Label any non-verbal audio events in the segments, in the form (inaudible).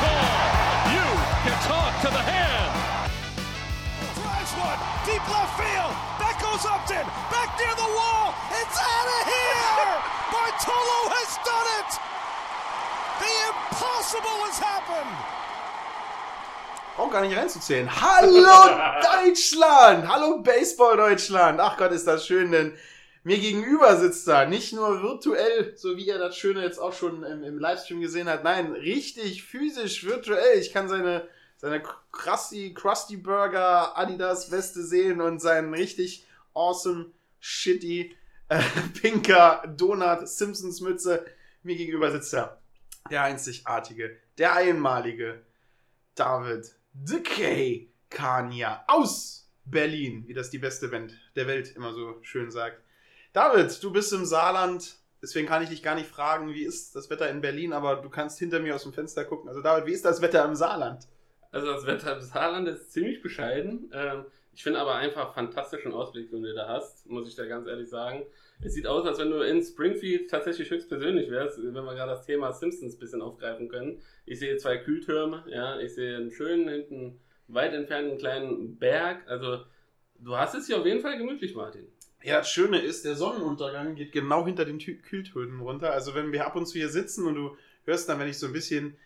Call. You can talk to the hand. Drives one, deep left field. That goes Upton, back near the wall. It's out of here. (laughs) Bartolo has done it. The impossible has happened. Braucht gar nicht reinzuzählen. Hallo (laughs) Deutschland! Hallo Baseball Deutschland! Ach Gott, ist das schön, denn mir gegenüber sitzt da nicht nur virtuell, so wie ihr das Schöne jetzt auch schon im, im Livestream gesehen habt, nein, richtig physisch virtuell. Ich kann seine, seine Krusty, Krusty Burger Adidas Weste sehen und seinen richtig awesome, shitty, äh, (laughs) pinker Donut Simpsons Mütze. Mir gegenüber sitzt er. Der einzigartige, der einmalige David Decay Kania aus Berlin, wie das die beste Band der Welt immer so schön sagt. David, du bist im Saarland, deswegen kann ich dich gar nicht fragen, wie ist das Wetter in Berlin, aber du kannst hinter mir aus dem Fenster gucken. Also David, wie ist das Wetter im Saarland? Also das Wetter im Saarland ist ziemlich bescheiden. Ähm, ich finde aber einfach fantastischen Ausblick, den du da hast, muss ich da ganz ehrlich sagen. Es sieht aus, als wenn du in Springfield tatsächlich höchstpersönlich wärst, wenn wir gerade das Thema Simpsons ein bisschen aufgreifen können. Ich sehe zwei Kühltürme, ja, ich sehe einen schönen, hinten weit entfernten kleinen Berg. Also du hast es hier auf jeden Fall gemütlich, Martin. Ja, das Schöne ist, der Sonnenuntergang geht genau hinter den Kühltönen runter. Also wenn wir ab und zu hier sitzen und du hörst dann, wenn ich so ein bisschen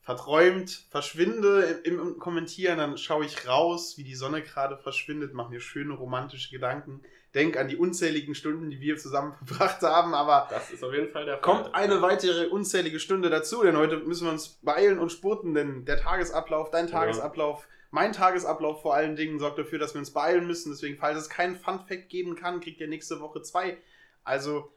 verträumt verschwinde im, im Kommentieren, dann schaue ich raus, wie die Sonne gerade verschwindet, mache mir schöne romantische Gedanken, denk an die unzähligen Stunden, die wir zusammen (laughs) verbracht haben, aber Das ist auf jeden Fall der Fall. kommt eine weitere unzählige Stunde dazu, denn heute müssen wir uns beeilen und spurten, denn der Tagesablauf, dein. Tagesablauf, mein Tagesablauf vor allen Dingen sorgt dafür, dass wir uns beeilen müssen. Deswegen, falls es keinen Fun-Fact geben kann, kriegt ihr nächste Woche zwei. Also,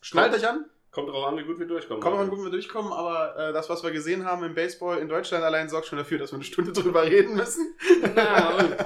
schnallt euch an. Kommt drauf an, wie gut wir durchkommen. Kommen wir mal gut, wenn wir durchkommen, aber äh, das, was wir gesehen haben im Baseball in Deutschland allein, sorgt schon dafür, dass wir eine Stunde (laughs) drüber reden müssen. Na, und,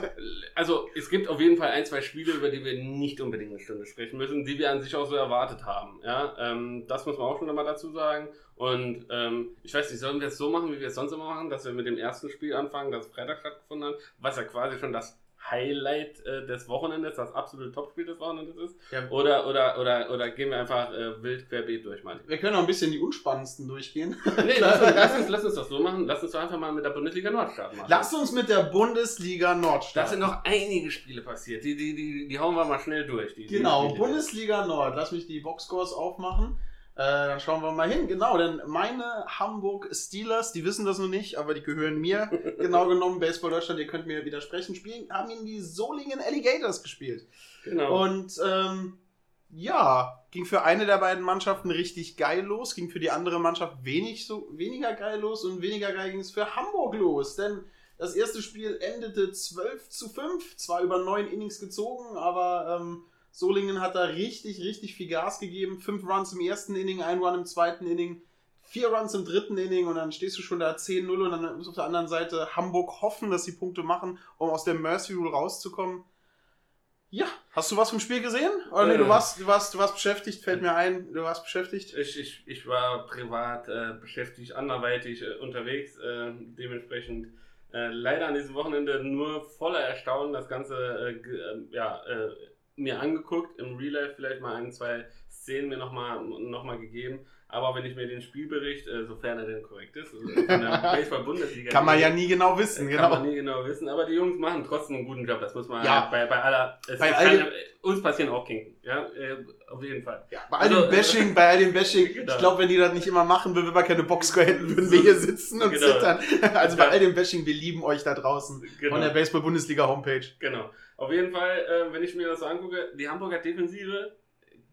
also es gibt auf jeden Fall ein, zwei Spiele, über die wir nicht unbedingt eine Stunde sprechen müssen, die wir an sich auch so erwartet haben. Ja, ähm, das muss man auch schon einmal dazu sagen. Und ähm, ich weiß nicht, sollen wir es so machen, wie wir es sonst immer machen, dass wir mit dem ersten Spiel anfangen, das Freitag stattgefunden hat, was ja quasi schon das Highlight äh, des Wochenendes, das absolute Topspiel des Wochenendes ist? Ja. Oder, oder, oder, oder gehen wir einfach äh, wild querbeet durch, Martin? Wir können auch ein bisschen die unspannendsten durchgehen. (laughs) Nee, lass uns, lass, uns, lass uns das so machen. Lass uns doch einfach mal mit der Bundesliga Nord starten. Martin. Lass uns mit der Bundesliga Nord Da starten. sind noch einige Spiele passiert. Die, die, die, die hauen wir mal schnell durch. Die, die Genau, Spiele. Bundesliga Nord. Lass mich die Boxscores aufmachen. Äh, dann schauen wir mal hin. Genau, denn meine Hamburg Steelers, die wissen das noch nicht, aber die gehören mir. (laughs) genau genommen, Baseball Deutschland, ihr könnt mir widersprechen, spielen, haben in die Solingen Alligators gespielt. Genau. Und ähm, ja, ging für eine der beiden Mannschaften richtig geil los, ging für die andere Mannschaft wenig so, weniger geil los und weniger geil ging es für Hamburg los. Denn das erste Spiel endete 12 zu 5, zwar über neun Innings gezogen, aber ähm, Solingen hat da richtig, richtig viel Gas gegeben. Fünf Runs im ersten Inning, ein Run im zweiten Inning, vier Runs im dritten Inning und dann stehst du schon da 10-0 und dann muss auf der anderen Seite Hamburg hoffen, dass sie Punkte machen, um aus der Mercy Rule rauszukommen. Ja, hast du was vom Spiel gesehen? Oder nee, Äh. du warst, du warst, du warst beschäftigt, fällt mir ein, du warst beschäftigt. Ich, ich, ich war privat äh, beschäftigt, anderweitig äh, unterwegs, äh, dementsprechend äh, leider an diesem Wochenende nur voller Erstaunen das Ganze äh, äh, ja, äh, mir angeguckt, im Real Life vielleicht mal ein, zwei Szenen mir nochmal noch mal gegeben. Aber wenn ich mir den Spielbericht, äh, sofern er denn korrekt ist, also von der (laughs) Baseball-Bundesliga. Kann man ja nie genau wissen, Kann genau. man nie genau wissen, aber die Jungs machen trotzdem einen guten Job. Das muss man Ja. bei, bei aller. Bei all keine, uns passieren auch Kinken. Ja, äh, auf jeden Fall. Ja, bei all dem Also, äh, Bashing, bei all dem Bashing, (laughs) Genau. ich glaube, wenn die das nicht immer machen würden, wenn wir keine Boxscore hätten, würden wir hier sitzen und Genau. zittern. (laughs) Also bei all dem Bashing, wir lieben euch da draußen Genau. von der Baseball-Bundesliga-Homepage. Genau. Auf jeden Fall, äh, wenn ich mir das so angucke, die Hamburger Defensive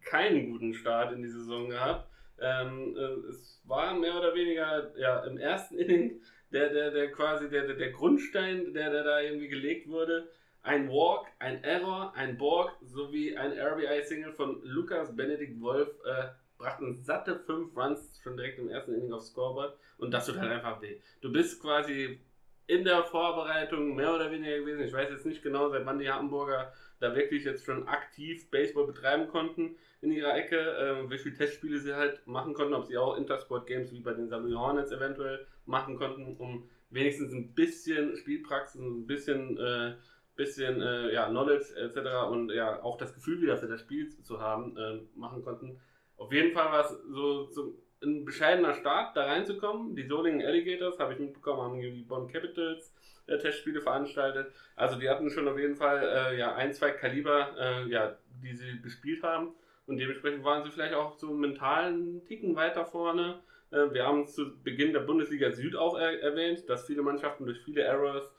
keinen guten Start in die Saison gehabt. Ähm, äh, es war mehr oder weniger ja, im ersten (laughs) Inning der, der, der quasi der, der, Grundstein, der, der da irgendwie gelegt wurde. ein Walk, ein Error, ein Borg sowie ein RBI-Single von Lukas Benedikt Wolf äh, brachten satte fünf Runs schon direkt im ersten Inning aufs Scoreboard und das tut halt einfach weh. Du bist quasi in der Vorbereitung mehr oder weniger gewesen. Ich weiß jetzt nicht genau, seit wann die Hamburger da wirklich jetzt schon aktiv Baseball betreiben konnten in ihrer Ecke, äh, wie viele Testspiele sie halt machen konnten, ob sie auch Intersport Games wie bei den Samuel Hornets eventuell machen konnten, um wenigstens ein bisschen Spielpraxis, ein bisschen, äh, bisschen äh, ja, Knowledge etc. und ja auch das Gefühl wieder für das Spiel zu haben, äh, machen konnten. Auf jeden Fall war es so, so ein bescheidener Start, da reinzukommen. Die Solingen Alligators, habe ich mitbekommen, haben die Bonn Capitals äh, Testspiele veranstaltet. Also die hatten schon auf jeden Fall äh, ja, ein, zwei Kaliber, äh, ja, die sie gespielt haben. Und dementsprechend waren sie vielleicht auch so mental einen Ticken weiter vorne. Äh, wir haben zu Beginn der Bundesliga Süd auch er erwähnt, dass viele Mannschaften durch viele Errors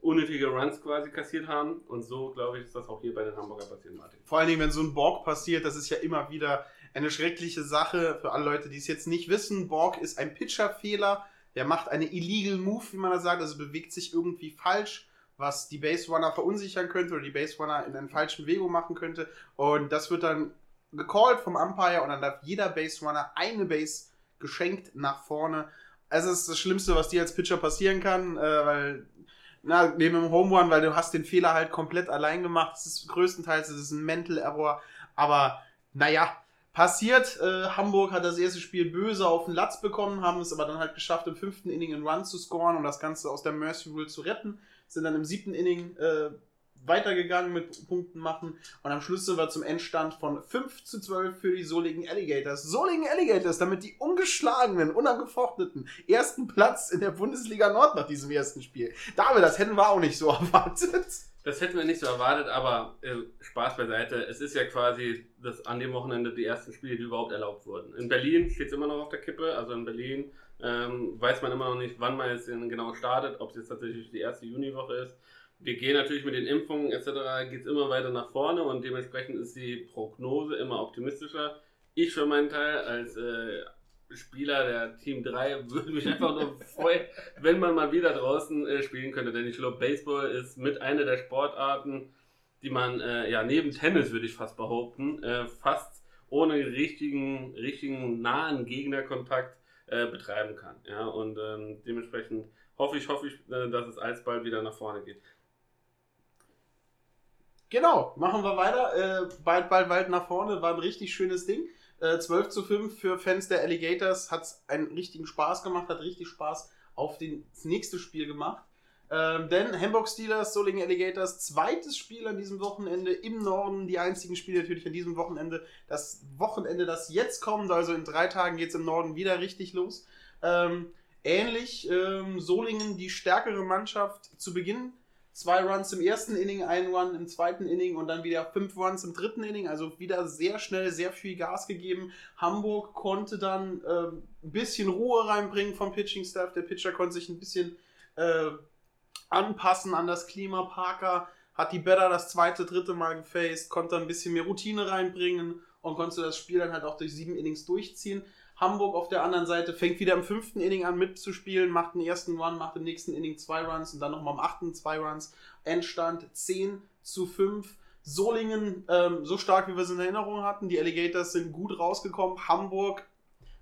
unnötige Runs quasi kassiert haben. Und so, glaube ich, ist das auch hier bei den Hamburger passiert, Martin. Vor allen Dingen, wenn so ein Borg passiert, das ist ja immer wieder eine schreckliche Sache für alle Leute, die es jetzt nicht wissen. Borg ist ein Pitcherfehler. Der macht eine illegal Move, wie man das sagt, also bewegt sich irgendwie falsch, was die Base Runner verunsichern könnte oder die Base Runner in eine falsche Bewegung machen könnte. Und das wird dann gecallt vom Umpire und dann darf jeder Base Runner eine Base geschenkt nach vorne. Also es ist das Schlimmste, was dir als Pitcher passieren kann, äh, weil na, neben dem Home Run, weil du hast den Fehler halt komplett allein gemacht. Es ist größtenteils es ist ein Mental Error, aber naja, passiert. Äh, Hamburg hat das erste Spiel böse auf den Latz bekommen, haben es aber dann halt geschafft, im fünften Inning einen Run zu scoren und das Ganze aus der Mercy Rule zu retten. Sind dann im siebten Inning äh, weitergegangen mit Punkten machen und am Schluss sind wir zum Endstand von 5 zu 12 für die Solingen Alligators. Solingen Alligators, damit die ungeschlagenen, unangefochteten ersten Platz in der Bundesliga Nord nach diesem ersten Spiel. David, das hätten wir auch nicht so (laughs) erwartet. Das hätten wir nicht so erwartet, aber äh, Spaß beiseite. Es ist ja quasi das, an dem Wochenende die ersten Spiele, die überhaupt erlaubt wurden. In Berlin steht es immer noch auf der Kippe. Also in Berlin ähm, weiß man immer noch nicht, wann man jetzt genau startet, ob es jetzt tatsächlich die erste Juniwoche ist wir gehen natürlich mit den Impfungen etc. geht es immer weiter nach vorne und dementsprechend ist die Prognose immer optimistischer. Ich für meinen Teil als äh, Spieler der Team 3 (laughs) würde mich einfach nur freuen, wenn man mal wieder draußen äh, spielen könnte, denn ich glaube, Baseball ist mit einer der Sportarten, die man äh, ja neben Tennis würde ich fast behaupten, äh, fast ohne richtigen, richtigen nahen Gegnerkontakt äh, betreiben kann. Ja, und ähm, dementsprechend hoffe ich, hoffe ich, äh, dass es alsbald wieder nach vorne geht. Genau, machen wir weiter. Äh, bald, bald, bald nach vorne. War ein richtig schönes Ding. Äh, 12 zu 5 für Fans der Alligators. Hat einen richtigen Spaß gemacht, hat richtig Spaß auf das nächste Spiel gemacht. Ähm, denn Hamburg Steelers, Solingen Alligators, zweites Spiel an diesem Wochenende im Norden. Die einzigen Spiele natürlich an diesem Wochenende. Das Wochenende, das jetzt kommt, also in drei Tagen geht es im Norden wieder richtig los. Ähm, ähnlich, ähm, Solingen die stärkere Mannschaft zu Beginn zwei Runs im ersten Inning, ein Run im zweiten Inning und dann wieder fünf Runs im dritten Inning. Also wieder sehr schnell, sehr viel Gas gegeben. Hamburg konnte dann äh, ein bisschen Ruhe reinbringen vom Pitching-Staff. Der Pitcher konnte sich ein bisschen äh, anpassen an das Klima. Parker hat die Better das zweite, dritte Mal gefaced, konnte ein bisschen mehr Routine reinbringen und konnte das Spiel dann halt auch durch sieben Innings durchziehen. Hamburg auf der anderen Seite fängt wieder im fünften Inning an mitzuspielen, macht den ersten Run, macht im nächsten Inning zwei Runs und dann nochmal im achten zwei Runs. Endstand 10 zu 5. Solingen, ähm, so stark wie wir es in Erinnerung hatten. Die Alligators sind gut rausgekommen. Hamburg,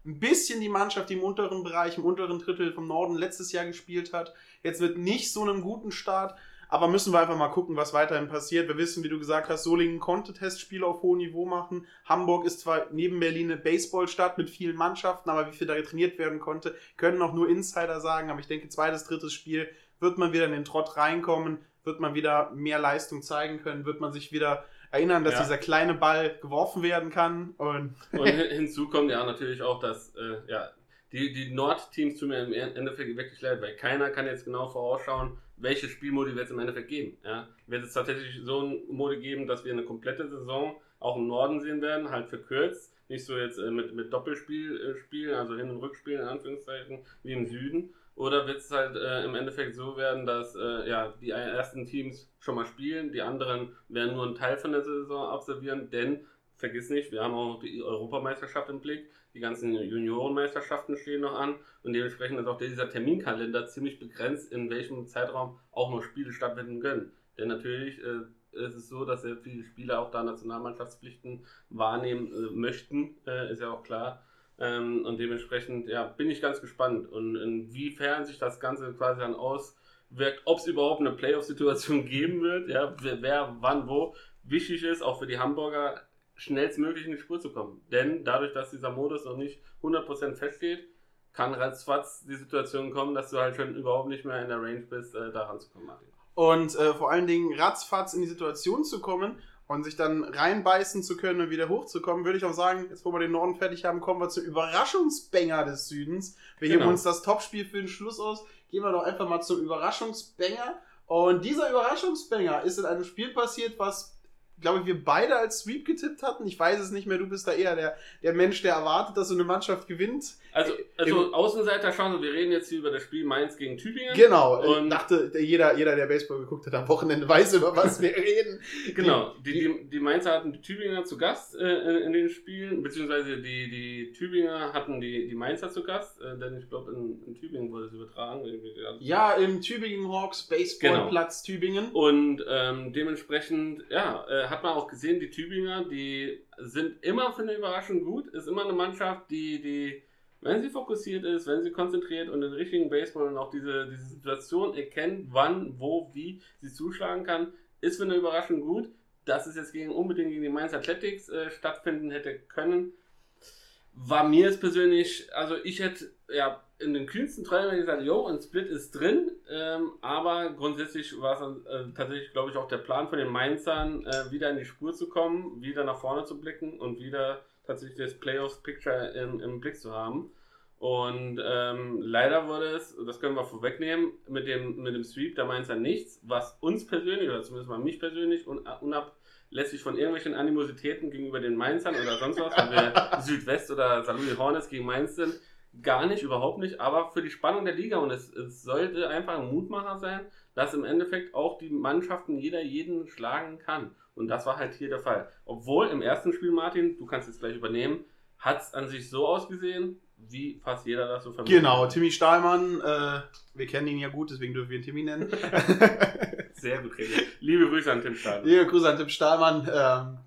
ein bisschen die Mannschaft, die im unteren Bereich, im unteren Drittel vom Norden letztes Jahr gespielt hat. Jetzt mit nicht so einem guten Start. Aber müssen wir einfach mal gucken, was weiterhin passiert. Wir wissen, wie du gesagt hast, Solingen konnte Testspiele auf hohem Niveau machen. Hamburg ist zwar neben Berlin eine Baseballstadt mit vielen Mannschaften, aber wie viel da trainiert werden konnte, können auch nur Insider sagen. Aber ich denke, zweites, drittes Spiel wird man wieder in den Trott reinkommen, wird man wieder mehr Leistung zeigen können, wird man sich wieder erinnern, dass ja. dieser kleine Ball geworfen werden kann. Und, (laughs) und hinzu kommt ja natürlich auch, dass äh, ja, die, die Nord-Teams tun mir im Endeffekt wirklich leid, weil keiner kann jetzt genau vorausschauen, welche Spielmodi wird es im Endeffekt geben. Ja? Wird es tatsächlich so einen Modi geben, dass wir eine komplette Saison auch im Norden sehen werden, halt verkürzt, nicht so jetzt äh, mit, mit Doppelspiel äh, spielen, also Hin- und Rückspiel in Anführungszeichen, wie im Süden. Oder wird es halt äh, im Endeffekt so werden, dass äh, ja, die ersten Teams schon mal spielen, die anderen werden nur einen Teil von der Saison absolvieren, denn vergiss nicht, wir haben auch die Europameisterschaft im Blick, die ganzen Juniorenmeisterschaften stehen noch an und dementsprechend ist auch dieser Terminkalender ziemlich begrenzt, in welchem Zeitraum auch noch Spiele stattfinden können. Denn natürlich äh, ist es so, dass sehr viele Spieler auch da Nationalmannschaftspflichten wahrnehmen äh, möchten, äh, ist ja auch klar. Ähm, und dementsprechend ja, bin ich ganz gespannt und inwiefern sich das Ganze quasi dann auswirkt, ob es überhaupt eine Playoff-Situation (laughs) geben wird, ja, wer, wer, wann, wo. Wichtig ist, auch für die Hamburger, schnellstmöglich in die Spur zu kommen. Denn dadurch, dass dieser Modus noch nicht 100% feststeht, kann ratzfatz die Situation kommen, dass du halt schon überhaupt nicht mehr in der Range bist, äh, da ranzukommen, Martin. Und äh, vor allen Dingen ratzfatz in die Situation zu kommen und sich dann reinbeißen zu können und wieder hochzukommen, würde ich auch sagen, jetzt wo wir den Norden fertig haben, kommen wir zum Überraschungsbanger des Südens. Wir Genau. heben uns das Topspiel für den Schluss aus. Gehen wir doch einfach mal zum Überraschungsbanger. Und dieser Überraschungsbanger ist in einem Spiel passiert, was, glaube ich, wir beide als Sweep getippt hatten. Ich weiß es nicht mehr, du bist da eher der, der Mensch, der erwartet, dass so eine Mannschaft gewinnt. Also, Im- also Außenseiter schauen, wir reden jetzt hier über das Spiel Mainz gegen Tübingen. Genau, Und- dachte, der- jeder, jeder, der Baseball geguckt hat am Wochenende, weiß, über was wir reden. Genau, die, die, die Mainzer hatten die Tübinger zu Gast äh, in, in den Spielen, beziehungsweise die, die Tübinger hatten die, die Mainzer zu Gast, äh, denn ich glaube, in, in Tübingen wurde es übertragen. ja. Im Tübingen Hawks Baseballplatz Tübingen. Und ähm, dementsprechend, ja, äh, hat man auch gesehen, die Tübinger, die sind immer für eine Überraschung gut, ist immer eine Mannschaft, die, die, wenn sie fokussiert ist, wenn sie konzentriert und den richtigen Baseball und auch diese, diese Situation erkennt, wann, wo, wie sie zuschlagen kann, ist für eine Überraschung gut. Dass es jetzt gegen, unbedingt gegen die Mainz Athletics äh, stattfinden hätte können, war mir es persönlich, also ich hätte ja in den kühnsten Träumen gesagt, jo, ein Split ist drin, ähm, aber grundsätzlich war es dann, äh, tatsächlich, glaube ich, auch der Plan von den Mainzern, äh, wieder in die Spur zu kommen, wieder nach vorne zu blicken und wieder tatsächlich das Playoffs-Picture im, im Blick zu haben. Und ähm, leider wurde es, das können wir vorwegnehmen, mit dem, mit dem Sweep der Mainzer nichts, was uns persönlich, oder zumindest mal mich persönlich, un, unablässig von irgendwelchen Animositäten gegenüber den Mainzern oder sonst was, wenn wir (laughs) Südwest oder St. Hornets gegen Mainz sind, gar nicht, überhaupt nicht, aber für die Spannung der Liga und es, es sollte einfach ein Mutmacher sein, dass im Endeffekt auch die Mannschaften jeder jeden schlagen kann. Und das war halt hier der Fall. Obwohl im ersten Spiel, Martin, du kannst jetzt gleich übernehmen, hat es an sich so ausgesehen, wie fast jeder das so vermutet. Genau, Timmy Stahlmann, äh, wir kennen ihn ja gut, deswegen dürfen wir ihn Timmy nennen. (laughs) Sehr gut, René. Liebe Grüße an Tim Stahl. Liebe Grüße an Tim Stahlmann. Ähm,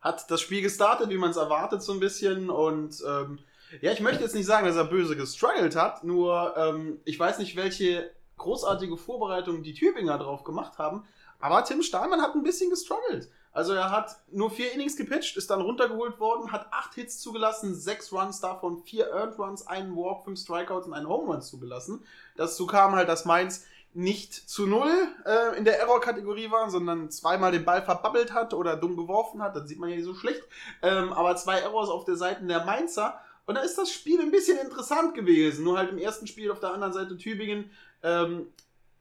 hat das Spiel gestartet, wie man es erwartet, so ein bisschen. Und ähm, ja, ich möchte jetzt nicht sagen, dass er böse gestruggelt hat, nur ähm, ich weiß nicht, welche großartige Vorbereitung die Tübinger drauf gemacht haben. Aber Tim Stahlmann hat ein bisschen gestruggelt. Also er hat nur vier Innings gepitcht, ist dann runtergeholt worden, hat acht Hits zugelassen, sechs Runs davon, vier Earned Runs, einen Walk, fünf Strikeouts und einen Home Run zugelassen. Dazu kam halt, dass Mainz nicht zu null äh, in der Error-Kategorie war, sondern zweimal den Ball verbabbelt hat oder dumm geworfen hat. Das sieht man ja nicht so schlecht. Ähm, aber zwei Errors auf der Seite der Mainzer. Und da ist das Spiel ein bisschen interessant gewesen. Nur halt im ersten Spiel auf der anderen Seite Tübingen ähm,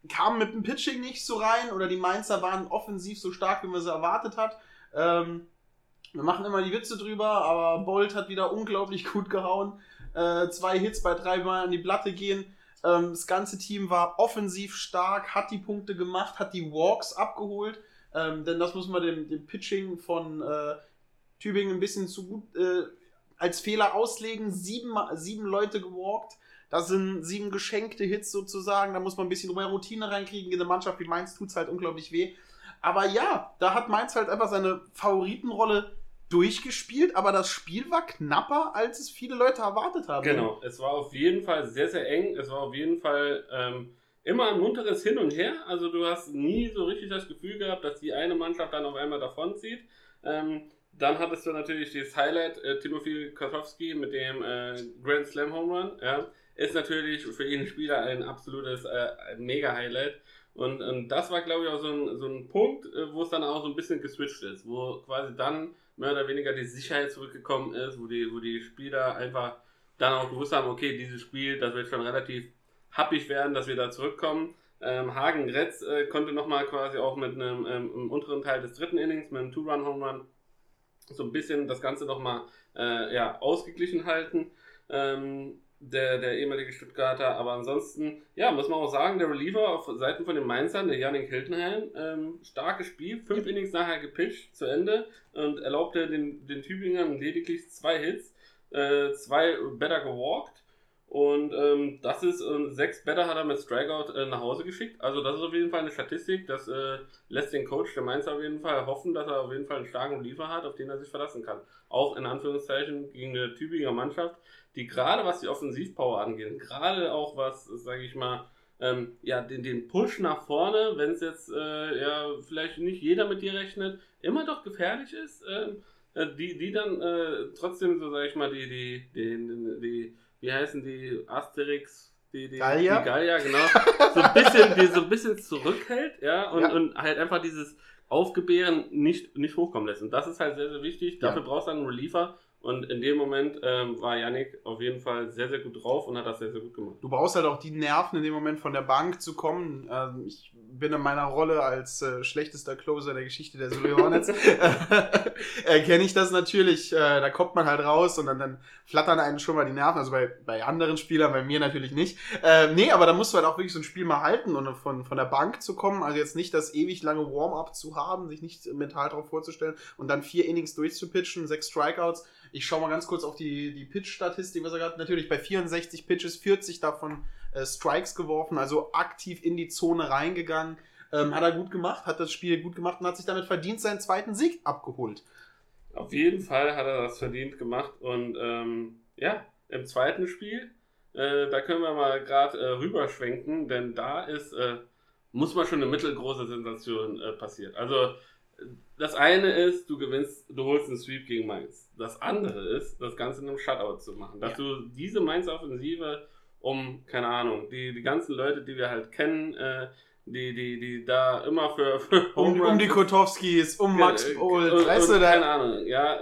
kam mit dem Pitching nicht so rein oder die Mainzer waren offensiv so stark, wie man sie erwartet hat. Ähm, wir machen immer die Witze drüber, aber Bolt hat wieder unglaublich gut gehauen. Äh, zwei Hits bei drei Mal an die Platte gehen. Ähm, das ganze Team war offensiv stark, hat die Punkte gemacht, hat die Walks abgeholt. Ähm, denn das muss man dem, dem Pitching von äh, Tübingen ein bisschen zu gut äh, als Fehler auslegen. Sieben, sieben Leute gewalkt. Das sind sieben geschenkte Hits sozusagen. Da muss man ein bisschen mehr Routine reinkriegen. In der Mannschaft wie Mainz tut es halt unglaublich weh. Aber ja, da hat Mainz halt einfach seine Favoritenrolle durchgespielt, aber das Spiel war knapper, als es viele Leute erwartet haben. Genau, es war auf jeden Fall sehr, sehr eng. Es war auf jeden Fall ähm, immer ein munteres Hin und Her. Also du hast nie so richtig das Gefühl gehabt, dass die eine Mannschaft dann auf einmal davonzieht. Ähm, dann hattest du natürlich das Highlight, äh, Timothy Kotowski mit dem äh, Grand Slam Home Run. Ja, ist natürlich für jeden Spieler ein absolutes äh, Mega-Highlight. Und, und das war, glaube ich, auch so ein, so ein Punkt, äh, wo es dann auch so ein bisschen geswitcht ist, wo quasi dann mehr oder weniger die Sicherheit zurückgekommen ist, wo die, wo die Spieler einfach dann auch gewusst haben, okay, dieses Spiel, das wird schon relativ happig werden, dass wir da zurückkommen. Ähm, Hagen Gretz äh, konnte nochmal quasi auch mit einem ähm, unteren Teil des dritten Innings, mit einem Two-Run-Home-Run, so ein bisschen das Ganze nochmal äh, ja, ausgeglichen halten. Ähm, der, der ehemalige Stuttgarter, aber ansonsten, ja, muss man auch sagen, der Reliever auf Seiten von den Mainzern, der Janik Hiltenheim, ähm, starkes Spiel, fünf Innings nachher gepitcht zu Ende und erlaubte den, den Tübingern lediglich zwei Hits, äh, zwei Better gewalkt Und ähm, das ist, äh, sechs Better hat er mit Strikeout äh, nach Hause geschickt. Also das ist auf jeden Fall eine Statistik. Das äh, lässt den Coach der Mainz auf jeden Fall hoffen, dass er auf jeden Fall einen starken Liefer hat, auf den er sich verlassen kann. Auch in Anführungszeichen gegen eine Tübinger Mannschaft, die gerade was die Offensivpower angeht, gerade auch was, sage ich mal, ähm, ja, den, den Push nach vorne, wenn es jetzt äh, ja vielleicht nicht jeder mit dir rechnet, immer doch gefährlich ist, ähm, äh, die, die dann äh, trotzdem, so sage ich mal, die, die, die, die wie heißen die, Asterix, die, die, Gallier? die Gallier, genau, so ein bisschen, die so ein bisschen zurückhält, ja, und, Ja. und halt einfach dieses Aufgebären nicht, nicht hochkommen lässt. Und das ist halt sehr, sehr wichtig. Ja. Dafür brauchst du einen Reliever. Und in dem Moment ähm, war Yannick auf jeden Fall sehr, sehr gut drauf und hat das sehr, sehr gut gemacht. Du brauchst halt auch die Nerven in dem Moment von der Bank zu kommen. Ähm, ich bin in meiner Rolle als äh, schlechtester Closer der Geschichte der Surrey Hornets. (laughs) äh, (laughs) Kenne ich das natürlich. Äh, da kommt man halt raus und dann, dann flattern einen schon mal die Nerven. Also bei, bei anderen Spielern, bei mir natürlich nicht. Äh, nee, aber da musst du halt auch wirklich so ein Spiel mal halten und von, von der Bank zu kommen. Also jetzt nicht das ewig lange Warm-up zu haben, sich nicht mental darauf vorzustellen und dann vier Innings durchzupitchen, sechs Strikeouts. Ich schaue mal ganz kurz auf die, die Pitch-Statistik, was er gerade natürlich bei 64 Pitches, 40 davon äh, Strikes geworfen, also aktiv in die Zone reingegangen. Ähm, hat er gut gemacht, hat das Spiel gut gemacht und hat sich damit verdient seinen zweiten Sieg abgeholt. Auf jeden Fall hat er das verdient gemacht. Und ähm, ja, im zweiten Spiel, äh, da können wir mal gerade äh, rüberschwenken, denn da ist, äh, muss man schon eine mittelgroße Sensation äh, passiert. Also das eine ist, du gewinnst, du holst einen Sweep gegen Mainz. Das andere ist, das Ganze in einem Shutout zu machen. Dass Ja. du diese Mainz-Offensive um, keine Ahnung, die, die ganzen Leute, die wir halt kennen, äh, die, die, die da immer für, (laughs) für Um, um die Kotowskis, um Max Ge- Bolt, und, weißt du, keine da, Ahnung, ja.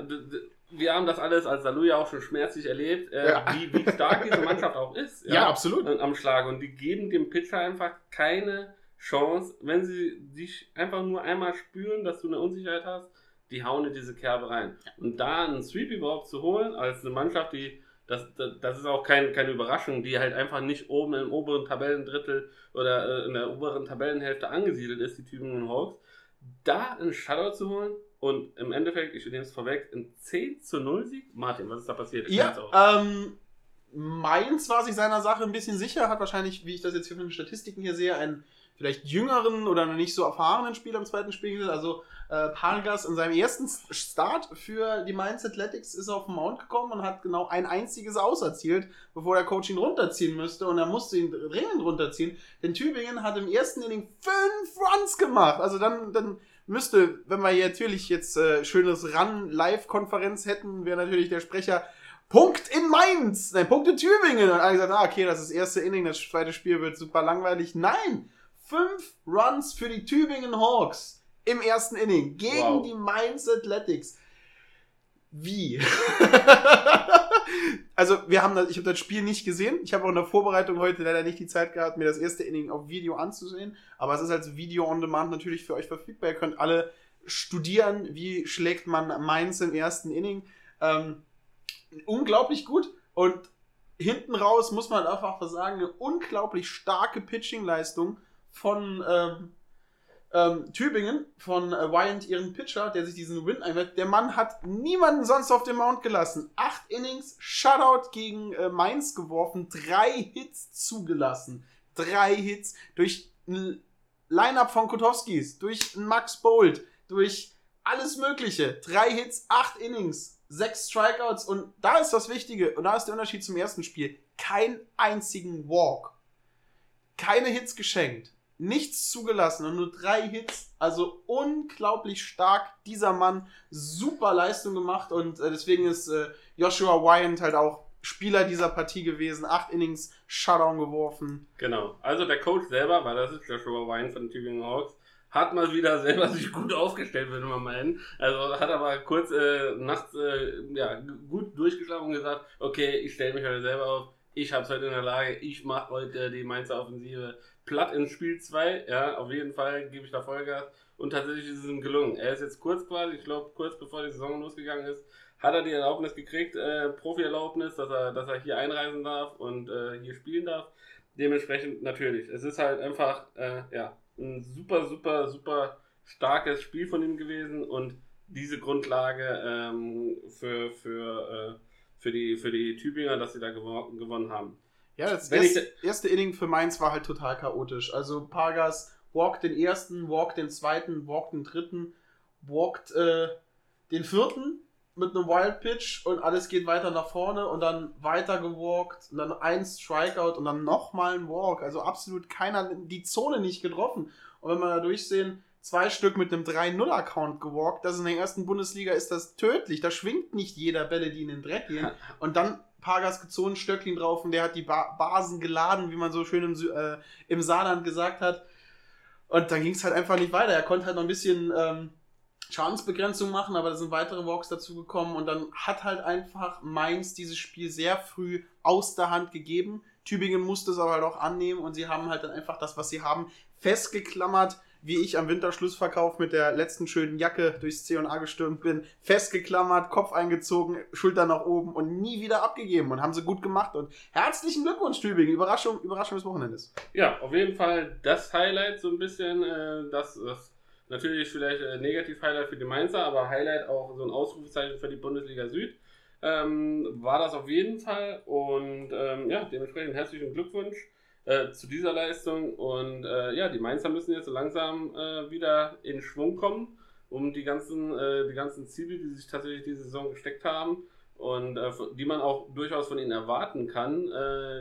Wir haben das alles als Salu ja auch schon schmerzlich erlebt, äh, Ja. wie, wie stark diese Mannschaft auch ist. (laughs) ja, absolut. äh, Am Schlag. Und die geben dem Pitcher einfach keine Chance, wenn sie dich einfach nur einmal spüren, dass du eine Unsicherheit hast, die hauen in diese Kerbe rein. Und da einen Sweep überhaupt zu holen, als eine Mannschaft, die, das, das, das ist auch kein, keine Überraschung, die halt einfach nicht oben im oberen Tabellendrittel oder äh, in der oberen Tabellenhälfte angesiedelt ist, die Tübingen Hawks, da einen Shutout zu holen und im Endeffekt, ich nehme es vorweg, ein 10 zu 0 Sieg. Martin, was ist da passiert? Ich. Ja, ähm, Mainz war sich seiner Sache ein bisschen sicher, hat wahrscheinlich, wie ich das jetzt hier von den Statistiken hier sehe, einen vielleicht jüngeren oder noch nicht so erfahrenen Spieler im zweiten Spiel gesehen. Also äh, Pargas in seinem ersten Start für die Mainz Athletics ist auf den Mount gekommen und hat genau ein einziges Aus erzielt, bevor der Coach ihn runterziehen müsste und er musste ihn dringend runterziehen. Denn Tübingen hat im ersten Inning fünf Runs gemacht. Also dann, dann müsste, wenn wir hier natürlich jetzt äh, schönes Run-Live-Konferenz hätten, wäre natürlich der Sprecher Punkt in Mainz, nein, Punkt in Tübingen. Und alle gesagt, ah, okay, das ist das erste Inning, das zweite Spiel wird super langweilig. Nein, fünf Runs für die Tübingen Hawks im ersten Inning gegen Wow. die Mainz Athletics. Wie? (laughs) also wir haben das, ich habe das Spiel nicht gesehen. Ich habe auch in der Vorbereitung heute leider nicht die Zeit gehabt, mir das erste Inning auf Video anzusehen. Aber es ist als Video on Demand natürlich für euch verfügbar. Ihr könnt alle studieren, wie schlägt man Mainz im ersten Inning. Ähm, unglaublich gut und hinten raus muss man einfach sagen, eine unglaublich starke Pitching-Leistung von ähm, ähm, Tübingen, von äh, Wyant, ihren Pitcher, der sich diesen Win einwirft. Der Mann hat niemanden sonst auf dem Mount gelassen. Acht Innings, Shutout gegen äh, Mainz geworfen, drei Hits zugelassen. Drei Hits durch ein Line-Up von Kotowskis, durch Max Bolt, durch alles Mögliche. Drei Hits, acht Innings, sechs Strikeouts und da ist das Wichtige und da ist der Unterschied zum ersten Spiel. Kein einzigen Walk. Keine Hits geschenkt. Nichts zugelassen und nur drei Hits. Also unglaublich stark. Dieser Mann super Leistung gemacht und äh, deswegen ist äh, Joshua Wyant halt auch Spieler dieser Partie gewesen. Acht Innings, Shutdown geworfen. Genau. Also der Coach selber, weil das ist Joshua Wine von Tübingen Hawks, hat mal wieder selber (laughs) sich gut aufgestellt, würde man meinen. Also hat aber kurz äh, nachts äh, ja, gut durchgeschlafen und gesagt, okay, ich stelle mich heute selber auf. Ich habe es heute in der Lage. Ich mache heute die Mainzer Offensive platt ins Spiel 2. Ja, auf jeden Fall gebe ich da Vollgas. Und tatsächlich ist es ihm gelungen. Er ist jetzt kurz quasi, ich glaube, kurz bevor die Saison losgegangen ist, hat er die Erlaubnis gekriegt, äh, Profi-Erlaubnis, dass er, dass er hier einreisen darf und äh, hier spielen darf. Dementsprechend natürlich. Es ist halt einfach, äh, ja, ein super, super, super starkes Spiel von ihm gewesen und diese Grundlage ähm, für, für, äh, für, die, für die Tübinger, dass sie da gewo gewonnen haben. Ja, das erste, erste Inning für Mainz war halt total chaotisch. Also Pargas walkt den ersten, walkt den zweiten, walkt den dritten, walkt äh, den vierten mit einem Wild Pitch und alles geht weiter nach vorne und dann weiter gewalkt und dann ein Strikeout und dann nochmal ein Walk. Also absolut keiner, die Zone nicht getroffen. Und wenn wir da durchsehen, zwei Stück mit einem 3-0-Account gewalkt, das in der ersten Bundesliga ist das tödlich. Da schwingt nicht jeder Bälle, die in den Dreck gehen. (laughs) Und dann Pargas gezogen, Stöcklin drauf und der hat die ba Basen geladen, wie man so schön im, äh, im Saarland gesagt hat. Und dann ging es halt einfach nicht weiter. Er konnte halt noch ein bisschen ähm, Schadensbegrenzung machen, aber da sind weitere Walks dazu gekommen und dann hat halt einfach Mainz dieses Spiel sehr früh aus der Hand gegeben. Tübingen musste es aber halt auch annehmen und sie haben halt dann einfach das, was sie haben, festgeklammert, wie ich am Winterschlussverkauf mit der letzten schönen Jacke durchs C&A gestürmt bin, festgeklammert, Kopf eingezogen, Schulter nach oben und nie wieder abgegeben und haben sie gut gemacht und herzlichen Glückwunsch Tübingen, Überraschung, Überraschung des Wochenendes. Ja, auf jeden Fall das Highlight so ein bisschen, äh, das, das natürlich vielleicht äh, Negativ-Highlight für die Mainzer, aber Highlight auch so ein Ausrufezeichen für die Bundesliga Süd. Ähm, war das auf jeden Fall und ähm, ja, dementsprechend herzlichen Glückwunsch äh, zu dieser Leistung und äh, ja, die Mainzer müssen jetzt so langsam äh, wieder in Schwung kommen, um die ganzen, äh, die ganzen Ziele, die sich tatsächlich diese Saison gesteckt haben und äh, die man auch durchaus von ihnen erwarten kann,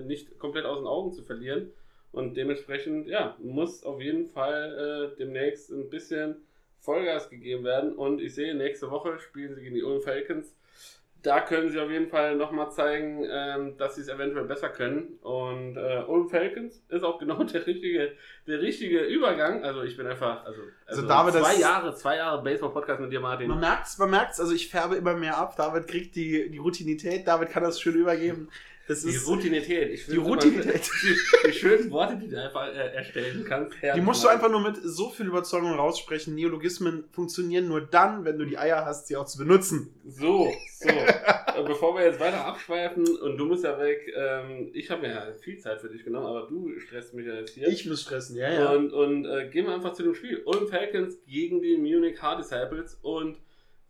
nicht komplett aus den Augen zu verlieren. Und dementsprechend, ja, muss auf jeden Fall demnächst ein bisschen Vollgas gegeben werden. Und ich sehe, nächste Woche spielen sie gegen die Ulm Falcons. Da können sie auf jeden Fall nochmal zeigen, ähm, dass sie es eventuell besser können. Und äh, Ulm Falcons ist auch genau (laughs) der richtige, der richtige Übergang. Also ich bin einfach, also, also, David, zwei Jahre, zwei Jahre Baseball-Podcast mit dir, Martin. Man merkt's, man merkt's, also ich färbe immer mehr ab. David kriegt die, die Routinität, David kann das schön übergeben. Das Die ist, Routinität. Ich Die Routinität. (laughs) Die, die schönen Worte, die du einfach äh, erstellen kannst. die musst du einfach nur mit so viel Überzeugung raussprechen. Neologismen funktionieren nur dann, wenn du die Eier hast, sie auch zu benutzen. So, so. Äh, Bevor wir jetzt weiter abschweifen und du musst ja weg, ähm, ich habe mir ja viel Zeit für dich genommen, aber du stresst mich ja jetzt hier. Ich muss stressen, ja, ja. Und, und äh, gehen wir einfach zu dem Spiel. Ulm Falcons gegen die Munich Hard Disciples. Und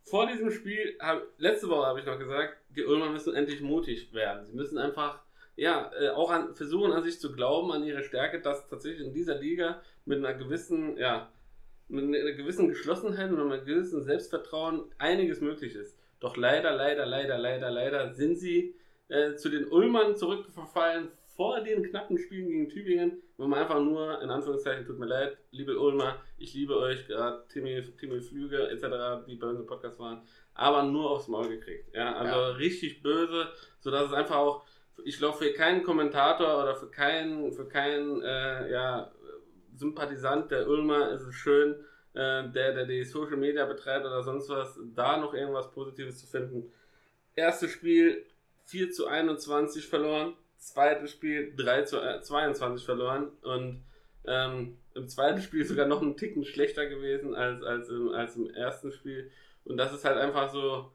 vor diesem Spiel, hab, letzte Woche habe ich noch gesagt, die Ulmer müssen endlich mutig werden. Sie müssen einfach, ja, äh, auch an, versuchen an sich zu glauben, an ihre Stärke, dass tatsächlich in dieser Liga mit einer gewissen, ja, mit einer gewissen Geschlossenheit und einem gewissen Selbstvertrauen einiges möglich ist. Doch leider, leider, leider, leider, leider sind sie äh, zu den Ulmern zurückverfallen vor den knappen Spielen gegen Tübingen, wo man einfach nur, in Anführungszeichen, tut mir leid, liebe Ulmer, ich liebe euch, gerade Timmy, Timmy Flüge etc., die bei uns im Podcast waren, aber nur aufs Maul gekriegt. Ja, also Ja. richtig böse, sodass es einfach auch, ich glaube, für keinen Kommentator oder für keinen, für keinen, äh, ja, Sympathisant der Ulmer ist es schön, äh, der, der die Social Media betreibt oder sonst was, da noch irgendwas Positives zu finden. Erstes Spiel 4 zu 21 verloren, zweites Spiel 3 zu äh, 22 verloren und ähm, im zweiten Spiel sogar noch einen Ticken schlechter gewesen als, als, im, als im ersten Spiel. Und das ist halt einfach so,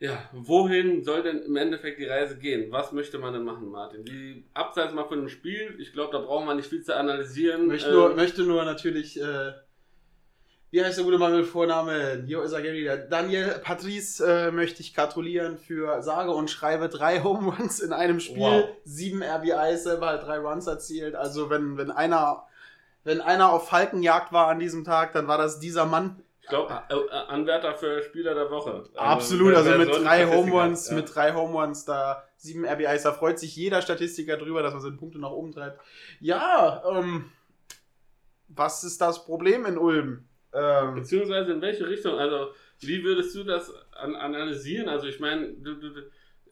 ja, wohin soll denn im Endeffekt die Reise gehen? Was möchte man denn machen, Martin? Die abseits mal von dem Spiel, ich glaube, da braucht man nicht viel zu analysieren. möchte, nur, Ähm, möchte nur natürlich, äh, wie heißt der gute Mann mit Vorname? Jo, ist er wieder. Daniel Patrice äh, möchte ich gratulieren für sage und schreibe drei (laughs) Home Runs in einem Spiel, Wow. sieben RBIs, selber halt drei Runs erzielt. Also wenn, wenn einer, wenn einer auf Falkenjagd war an diesem Tag, dann war das dieser Mann. Ich glaube, äh, äh, Anwärter für Spieler der Woche. Also, Absolut, also mit so drei Home Runs, ja. mit drei Home Runs, da sieben RBIs, da freut sich jeder Statistiker drüber, dass man seine Punkte nach oben treibt. Ja, ähm, was ist das Problem in Ulm? Ähm, Beziehungsweise in welche Richtung? Also, wie würdest du das an, analysieren? Also, ich meine,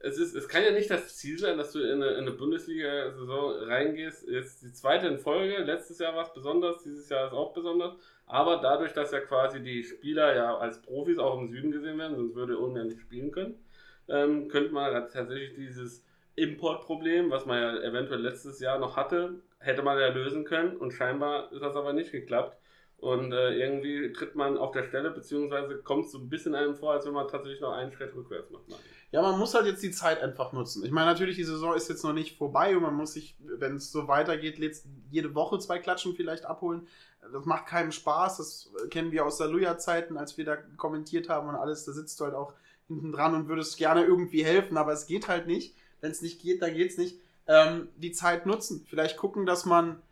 es, ist, es kann ja nicht das Ziel sein, dass du in eine, in eine Bundesliga-Saison reingehst. Jetzt die zweite in Folge. Letztes Jahr war es besonders, dieses Jahr ist auch besonders. Aber dadurch, dass ja quasi die Spieler ja als Profis auch im Süden gesehen werden, sonst würde Ulm ja nicht spielen können, ähm, könnte man ja tatsächlich dieses Importproblem, was man ja eventuell letztes Jahr noch hatte, hätte man ja lösen können. Und scheinbar ist das aber nicht geklappt. Und äh, irgendwie tritt man auf der Stelle, beziehungsweise kommt so ein bisschen einem vor, als wenn man tatsächlich noch einen Schritt rückwärts macht. ja, man muss halt jetzt die Zeit einfach nutzen. Ich meine, natürlich, die Saison ist jetzt noch nicht vorbei und man muss sich, wenn es so weitergeht, jede Woche zwei Klatschen vielleicht abholen. Das macht keinem Spaß. Das kennen wir aus der Luja-Zeiten, als wir da kommentiert haben und alles. Da sitzt du halt auch hinten dran und würdest gerne irgendwie helfen, aber es geht halt nicht. Wenn es nicht geht, dann geht es nicht. ähm, die Zeit nutzen. Vielleicht gucken, dass man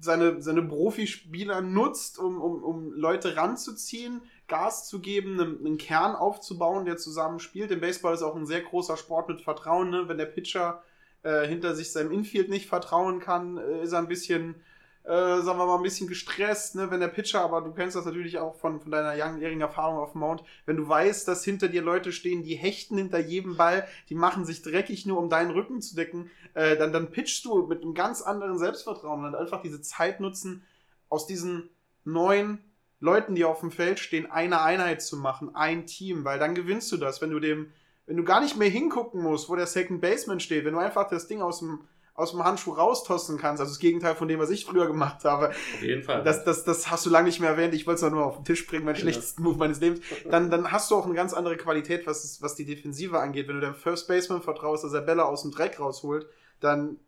seine, seine Profispieler nutzt, um, um, um Leute ranzuziehen, Gas zu geben, einen, einen Kern aufzubauen, der zusammen spielt. Im Baseball ist auch ein sehr großer Sport mit Vertrauen. Ne? Wenn der Pitcher äh, hinter sich seinem Infield nicht vertrauen kann, äh, ist er ein bisschen äh, sagen wir mal, ein bisschen gestresst, ne? wenn der Pitcher, aber du kennst das natürlich auch von, von deiner langjährigen Erfahrung auf dem Mount, wenn du weißt, dass hinter dir Leute stehen, die hechten hinter jedem Ball, die machen sich dreckig nur, um deinen Rücken zu decken, äh, dann, dann pitchst du mit einem ganz anderen Selbstvertrauen und einfach diese Zeit nutzen, aus diesen neuen Leuten, die auf dem Feld stehen, eine Einheit zu machen, ein Team, weil dann gewinnst du das, wenn du dem, wenn du gar nicht mehr hingucken musst, wo der Second Baseman steht, wenn du einfach das Ding aus dem aus dem Handschuh raustosten kannst. Also das Gegenteil von dem, was ich früher gemacht habe. Auf jeden Fall. Das, das, das hast du lange nicht mehr erwähnt. Ich wollte es nur auf den Tisch bringen, mein ja. schlechtester Move meines Lebens. Dann, dann hast du auch eine ganz andere Qualität, was, was die Defensive angeht. Wenn du deinem First Baseman vertraust, dass er Bälle aus dem Dreck rausholt, dann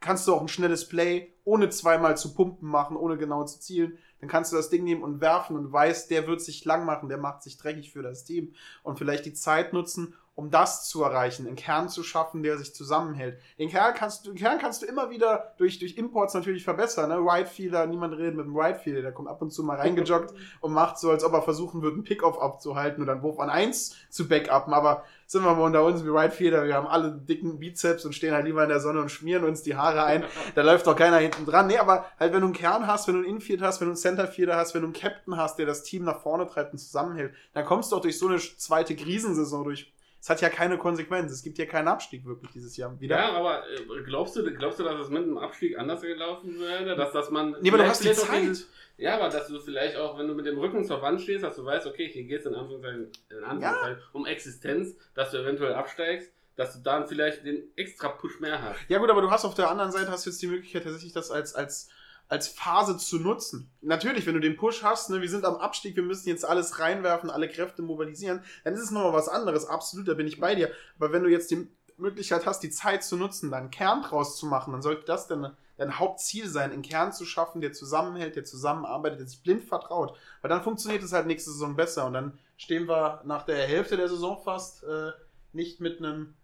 kannst du auch ein schnelles Play ohne zweimal zu pumpen machen, ohne genau zu zielen. Dann kannst du das Ding nehmen und werfen und weißt, der wird sich lang machen, der macht sich dreckig für das Team und vielleicht die Zeit nutzen, um das zu erreichen, einen Kern zu schaffen, der sich zusammenhält. Den Kern kannst du, den Kern kannst du immer wieder durch, durch Imports natürlich verbessern. Ne? Right niemand redet mit dem Right der kommt ab und zu mal reingejoggt (laughs) und macht so, als ob er versuchen würde, einen Pickoff abzuhalten oder einen Wurf an eins zu backuppen. Aber sind wir mal unter uns wie Right wir haben alle dicken Bizeps und stehen halt lieber in der Sonne und schmieren uns die Haare ein. (laughs) Da läuft doch keiner hinten dran. Nee, aber halt, wenn du einen Kern hast, wenn du einen Infield hast, wenn du einen Centerfielder hast, wenn du einen Captain hast, der das Team nach vorne treibt und zusammenhält, dann kommst du auch durch so eine zweite Krisensaison durch es hat ja keine Konsequenz. Es gibt ja keinen Abstieg wirklich dieses Jahr wieder. Ja, aber äh, glaubst du, glaubst du, dass es mit einem Abstieg anders gelaufen wäre? Dass, dass man. Nee, aber du hast die Zeit. Dieses, ja, aber dass du vielleicht auch, wenn du mit dem Rücken zur Wand stehst, dass du weißt, okay, hier geht es in Anführungszeichen, in Anführungszeichen ja. um Existenz, dass du eventuell absteigst dass du dann vielleicht den extra Push mehr hast. Ja gut, aber du hast auf der anderen Seite hast jetzt die Möglichkeit tatsächlich das als als als Phase zu nutzen. Natürlich, wenn du den Push hast, ne, wir sind am Abstieg, wir müssen jetzt alles reinwerfen, alle Kräfte mobilisieren, dann ist es nochmal was anderes. Absolut, da bin ich bei dir. Aber wenn du jetzt die Möglichkeit hast, die Zeit zu nutzen, dann Kern draus zu machen, dann sollte das dein, dein Hauptziel sein, einen Kern zu schaffen, der zusammenhält, der zusammenarbeitet, der sich blind vertraut. Weil dann funktioniert es halt nächste Saison besser. Und dann stehen wir nach der Hälfte der Saison fast äh, nicht mit einem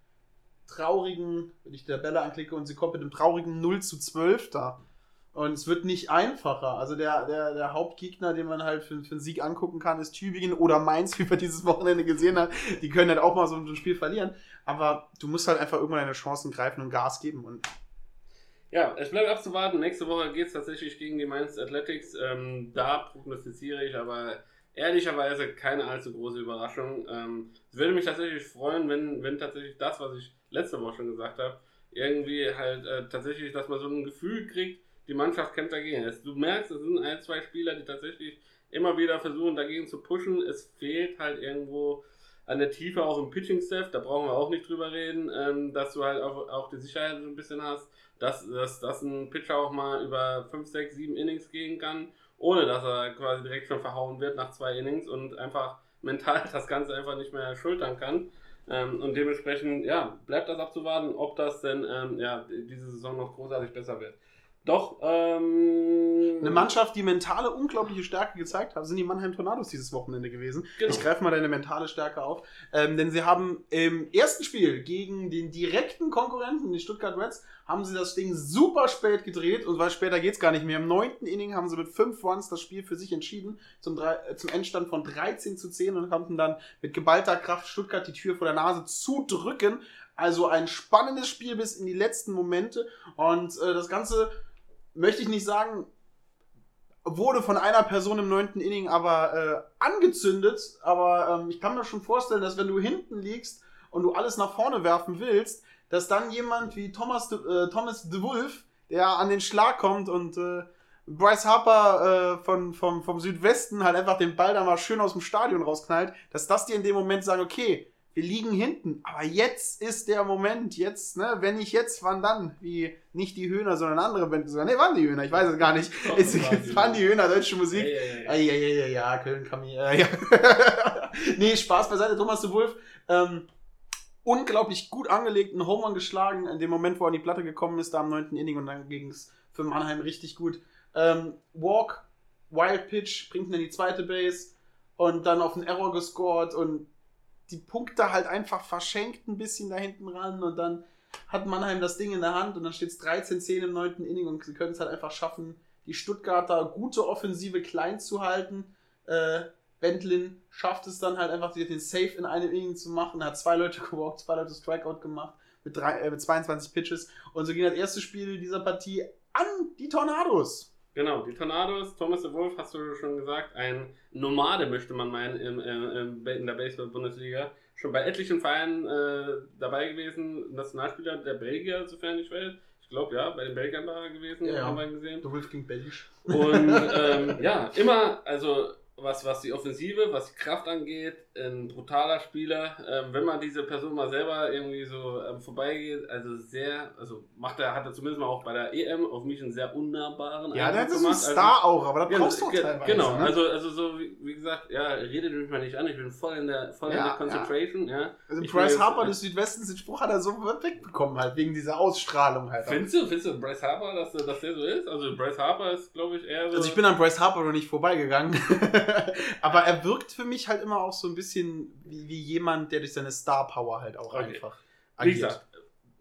traurigen, wenn ich der Bälle anklicke und sie kommt mit einem traurigen 0 zu 12 da. Und es wird nicht einfacher. Also der, der, der Hauptgegner, den man halt für, für einen Sieg angucken kann, ist Tübingen oder Mainz, wie wir dieses Wochenende gesehen haben. Die können halt auch mal so ein Spiel verlieren. Aber du musst halt einfach irgendwann deine Chancen greifen und Gas geben. Und ja, es bleibt abzuwarten. Nächste Woche geht es tatsächlich gegen die Mainz Athletics. Ähm, da prognostiziere ich aber ehrlicherweise keine allzu große Überraschung. Ähm, es würde mich tatsächlich freuen, wenn, wenn tatsächlich das, was ich letzte Woche schon gesagt habe, irgendwie halt äh, tatsächlich, dass man so ein Gefühl kriegt, die Mannschaft kämpft dagegen. Du merkst, es sind ein, zwei Spieler, die tatsächlich immer wieder versuchen, dagegen zu pushen. Es fehlt halt irgendwo an der Tiefe auch im Pitching-Staff, da brauchen wir auch nicht drüber reden, ähm, dass du halt auch, auch die Sicherheit so ein bisschen hast, dass, dass, dass ein Pitcher auch mal über 5, 6, 7 Innings gehen kann, ohne dass er quasi direkt schon verhauen wird nach zwei Innings und einfach mental (laughs) das Ganze einfach nicht mehr schultern kann. Ähm, und dementsprechend, ja, bleibt das abzuwarten, ob das denn ähm, ja, diese Saison noch großartig besser wird. Doch, ähm. Eine Mannschaft, die mentale unglaubliche Stärke gezeigt hat, sind die Mannheim Tornados dieses Wochenende gewesen. Genau. Ich greife mal deine mentale Stärke auf. Ähm, denn sie haben im ersten Spiel gegen den direkten Konkurrenten, die Stuttgart Reds, haben sie das Ding super spät gedreht und weil später geht's gar nicht mehr. Im neunten Inning haben sie mit fünf Runs das Spiel für sich entschieden, zum, äh, zum Endstand von 13 zu 10 und konnten dann mit geballter Kraft Stuttgart die Tür vor der Nase zudrücken. Also ein spannendes Spiel bis in die letzten Momente und äh, das Ganze möchte ich nicht sagen, wurde von einer Person im neunten Inning aber äh, angezündet. Aber ähm, ich kann mir schon vorstellen, dass wenn du hinten liegst und du alles nach vorne werfen willst, dass dann jemand wie Thomas de, äh, Thomas de Wolf, der an den Schlag kommt und äh, Bryce Harper äh, von, vom, vom Südwesten halt einfach den Ball da mal schön aus dem Stadion rausknallt, dass das dir in dem Moment sagen, okay, wir liegen hinten, aber jetzt ist der Moment, jetzt, ne, wenn nicht jetzt, wann dann? Wie nicht die Höhner, sondern andere Band, sogar, ne, waren die Höhner, ich weiß es gar nicht. Es waren, die (laughs) Höhner, deutsche Musik. Ja, ja, ja, ja, ja, ja Köln kam hier, äh, ja. (laughs) nee, Spaß beiseite, Thomas de Wolf, ähm, unglaublich gut angelegt, einen Home geschlagen, in dem Moment, wo er an die Platte gekommen ist, da am 9. Inning und dann ging es für Mannheim richtig gut. Ähm, Walk, Wild Pitch, bringt ihn in die zweite Base und dann auf den Error gescored und die Punkte halt einfach verschenkt ein bisschen da hinten ran und dann hat Mannheim das Ding in der Hand und dann steht es 13-10 im neunten Inning und sie können es halt einfach schaffen, die Stuttgarter gute Offensive klein zu halten. Äh, Bentlin schafft es dann halt einfach, den Safe in einem Inning zu machen. Er hat zwei Leute (laughs) gewalkt, zwei Leute Strikeout gemacht mit, drei, äh, mit 22 Pitches. Und so ging das erste Spiel dieser Partie an die Tornados. Genau, die Tornados, Thomas de Wolf, hast du schon gesagt, ein Nomade möchte man meinen im, im, in der Baseball-Bundesliga. Schon bei etlichen Vereinen äh, dabei gewesen, Nationalspieler der Belgier, sofern ich weiß. Ich glaube, ja, bei den Belgiern war er gewesen, Ja, haben wir gesehen. Der Wolf klingt belgisch. Und (laughs) ähm, ja, immer, also was, was die Offensive, was die Kraft angeht, ein brutaler Spieler. Ähm, wenn man diese Person mal selber irgendwie so ähm, vorbeigeht, also sehr, also macht er, hat er zumindest mal auch bei der EM auf mich einen sehr unnahbaren Ja, der einen gemacht. Also- Star auch, aber da ja, brauchst du teilweise. Genau, ne? also, also so wie, wie gesagt, ja, redet mich mal nicht an, ich bin voll in der, voll in Ja, der Concentration, ja. Also Ich Bryce Harper des Südwestens, den Spruch hat er so wegbekommen, halt, wegen dieser Ausstrahlung halt. Findest du, findest du Bryce Harper, dass, dass der so ist? Also Bryce Harper ist, glaube ich, eher so... Also ich bin an Bryce Harper noch nicht vorbeigegangen. (laughs) Aber er wirkt für mich halt immer auch so ein bisschen wie, wie jemand, der durch seine Star Power halt auch Okay. einfach Wie agiert. gesagt,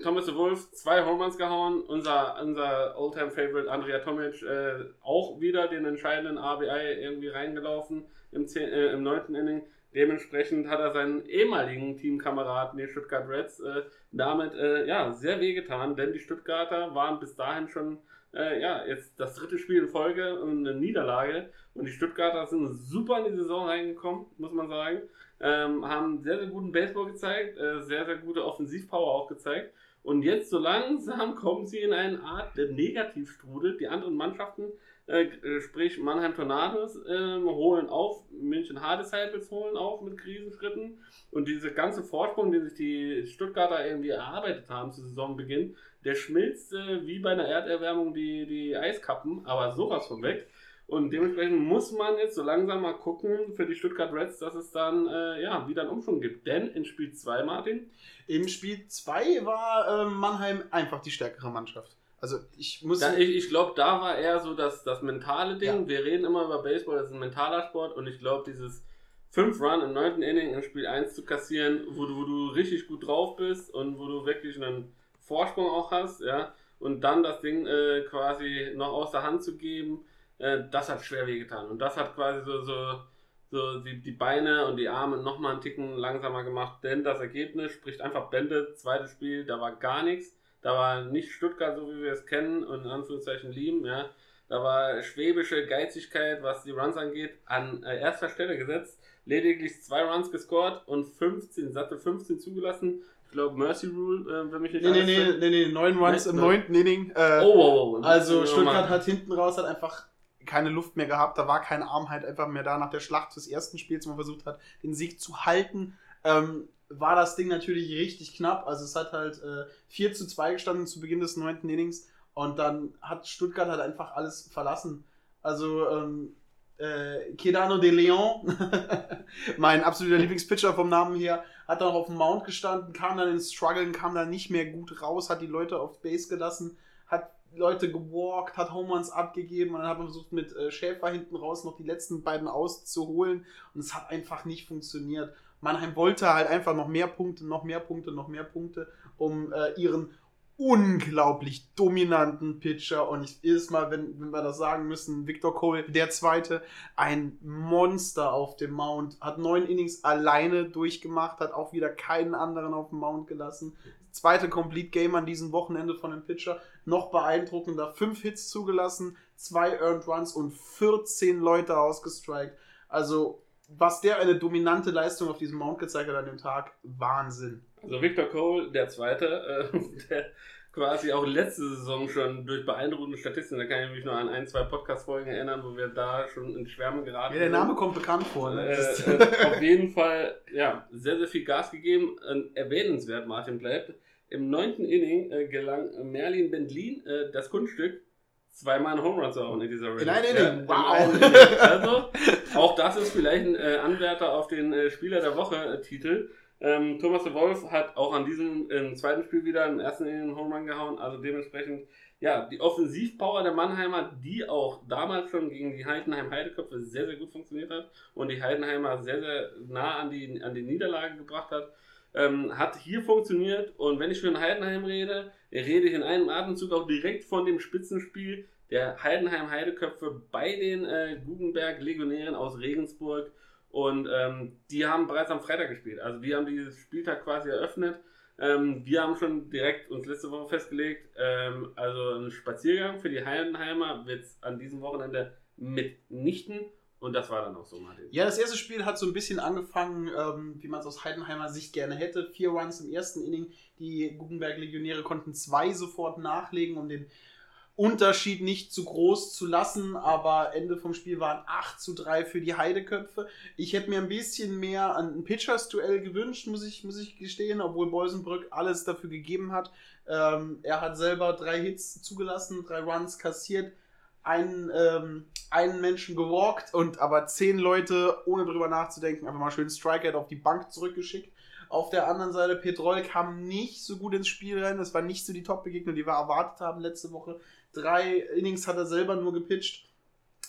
Thomas de Wolf, zwei Home Runs gehauen. Unser, unser Oldtime-Favorite Andrea Tomic äh, auch wieder den entscheidenden RBI irgendwie reingelaufen im, zehn, äh, im neunten Inning. Dementsprechend hat er seinen ehemaligen Teamkameraden, den Stuttgart Reds, äh, damit äh, ja, sehr wehgetan, denn die Stuttgarter waren bis dahin schon äh, ja, jetzt das dritte Spiel in Folge und eine Niederlage. Und die Stuttgarter sind super in die Saison reingekommen, muss man sagen. Ähm, haben sehr, sehr guten Baseball gezeigt, äh, sehr, sehr gute Offensivpower auch gezeigt. Und jetzt so langsam kommen sie in eine Art der Negativstrudel. Die anderen Mannschaften, äh, äh, sprich Mannheim Tornados, äh, holen auf, München Hardesheim holen auf mit Krisenschritten. Und diese ganze Vorsprung, den sich die Stuttgarter irgendwie erarbeitet haben zu Saisonbeginn, der schmilzt äh, wie bei einer Erderwärmung die, die Eiskappen, aber sowas von weg. Und dementsprechend muss man jetzt so langsam mal gucken für die Stuttgart Reds, dass es dann äh, ja, wieder einen Umschwung gibt. Denn in Spiel 2, Martin, Im Spiel 2 war ähm, Mannheim einfach die stärkere Mannschaft. Also ich muss. Da, ich ich glaube, da war eher so das, das mentale Ding. Ja. Wir reden immer über Baseball, das ist ein mentaler Sport und ich glaube, dieses 5 Run im 9. Inning in Spiel 1 zu kassieren, wo du, wo du richtig gut drauf bist und wo du wirklich einen Vorsprung auch hast, ja, und dann das Ding äh, quasi noch aus der Hand zu geben, äh, das hat schwer wehgetan. Und das hat quasi so, so, so die, die Beine und die Arme nochmal einen Ticken langsamer gemacht, denn das Ergebnis spricht einfach Bände. Zweites Spiel, da war gar nichts. Da war nicht Stuttgart, so wie wir es kennen und in Anführungszeichen lieben, ja. Da war schwäbische Geizigkeit, was die Runs angeht, an äh, erster Stelle gesetzt. Lediglich zwei Runs gescored und 15, satte 15 zugelassen. Ich glaube, Mercy Rule, äh, wenn mich nicht nee, nee, nee, nee, nee, neun Runs im ne? neunten Inning. Äh, Oh, oh, oh. Also. Stuttgart hat hinten raus halt einfach keine Luft mehr gehabt. Da war kein Arm halt einfach mehr da nach der Schlacht des ersten Spiels, wo man versucht hat, den Sieg zu halten. Ähm, war das Ding natürlich richtig knapp. Also es hat halt äh, 4 zu 2 gestanden zu Beginn des neunten Innings. Und dann hat Stuttgart halt einfach alles verlassen. Also ähm, äh, Kedano de Leon, (laughs) mein absoluter Lieblingspitcher vom Namen her, hat dann auf dem Mount gestanden, kam dann ins Struggeln, kam dann nicht mehr gut raus, hat die Leute auf Base gelassen, hat Leute gewalkt, hat Home Runs abgegeben und dann hat man versucht mit äh, Schäfer hinten raus noch die letzten beiden auszuholen und es hat einfach nicht funktioniert. Mannheim wollte halt einfach noch mehr Punkte, noch mehr Punkte, noch mehr Punkte, um äh, ihren unglaublich dominanten Pitcher und ich jedes Mal, wenn, wenn wir das sagen müssen, Victor Cole, der zweite, ein Monster auf dem Mount, hat neun Innings alleine durchgemacht, hat auch wieder keinen anderen auf dem Mount gelassen. Zweite Complete Game an diesem Wochenende von dem Pitcher, noch beeindruckender, fünf Hits zugelassen, zwei Earned Runs und 14 Leute ausgestrikt. Also, was der eine dominante Leistung auf diesem Mount gezeigt hat an dem Tag, Wahnsinn. Also Victor Cole, der Zweite, äh, (laughs) der quasi auch letzte Saison schon durch beeindruckende Statistiken, da kann ich mich nur an ein, zwei Podcast-Folgen erinnern, wo wir da schon in Schwärme geraten Ja, der sind. Name kommt bekannt vor. Ne? äh, äh, auf jeden Fall, ja, sehr, sehr viel Gas gegeben. Äh, erwähnenswert, Martin bleibt. Im neunten Inning äh, gelang Merlin Bendlin äh, das Kunststück, zweimal einen Home Run zu hauen in dieser Runde. In einem Inning? im Wow. einen (laughs) Inning. Also, auch das ist vielleicht ein äh, Anwärter auf den äh, Spieler der Woche-Titel. Ähm, Thomas de Wolf hat auch an diesem im zweiten Spiel wieder im ersten Inning einen Home Run gehauen. Also dementsprechend, ja, die Offensivpower der Mannheimer, die auch damals schon gegen die Heidenheim Heideköpfe sehr, sehr gut funktioniert hat und die Heidenheimer sehr, sehr nah an die, an die Niederlage gebracht hat. Ähm, hat hier funktioniert und wenn ich den Heidenheim rede, rede ich in einem Atemzug auch direkt von dem Spitzenspiel der Heidenheim Heideköpfe bei den äh, Guggenberg Legionären aus Regensburg und ähm, die haben bereits am Freitag gespielt. Also die haben dieses Spieltag quasi eröffnet. Ähm, wir haben schon direkt uns letzte Woche festgelegt, ähm, also ein Spaziergang für die Heidenheimer wird es an diesem Wochenende mitnichten. Und das war dann auch so, Martin. Ja, das erste Spiel hat so ein bisschen angefangen, ähm, wie man es aus Heidenheimer Sicht gerne hätte. Vier Runs im ersten Inning. Die Guggenberg-Legionäre konnten zwei sofort nachlegen, um den Unterschied nicht zu groß zu lassen, aber Ende vom Spiel waren 8 zu 3 für die Heideköpfe. Ich hätte mir ein bisschen mehr an ein Pitchers-Duell gewünscht, muss ich, muss ich gestehen, obwohl Bolsenbrück alles dafür gegeben hat. Ähm, er hat selber drei Hits zugelassen, drei Runs kassiert, einen, ähm, einen Menschen gewalkt und aber zehn Leute, ohne drüber nachzudenken, einfach mal schön Strikeout auf die Bank zurückgeschickt. Auf der anderen Seite, Petrol kam nicht so gut ins Spiel rein. Das war nicht so die Top-Begegnung, die wir erwartet haben letzte Woche. Drei Innings hat er selber nur gepitcht.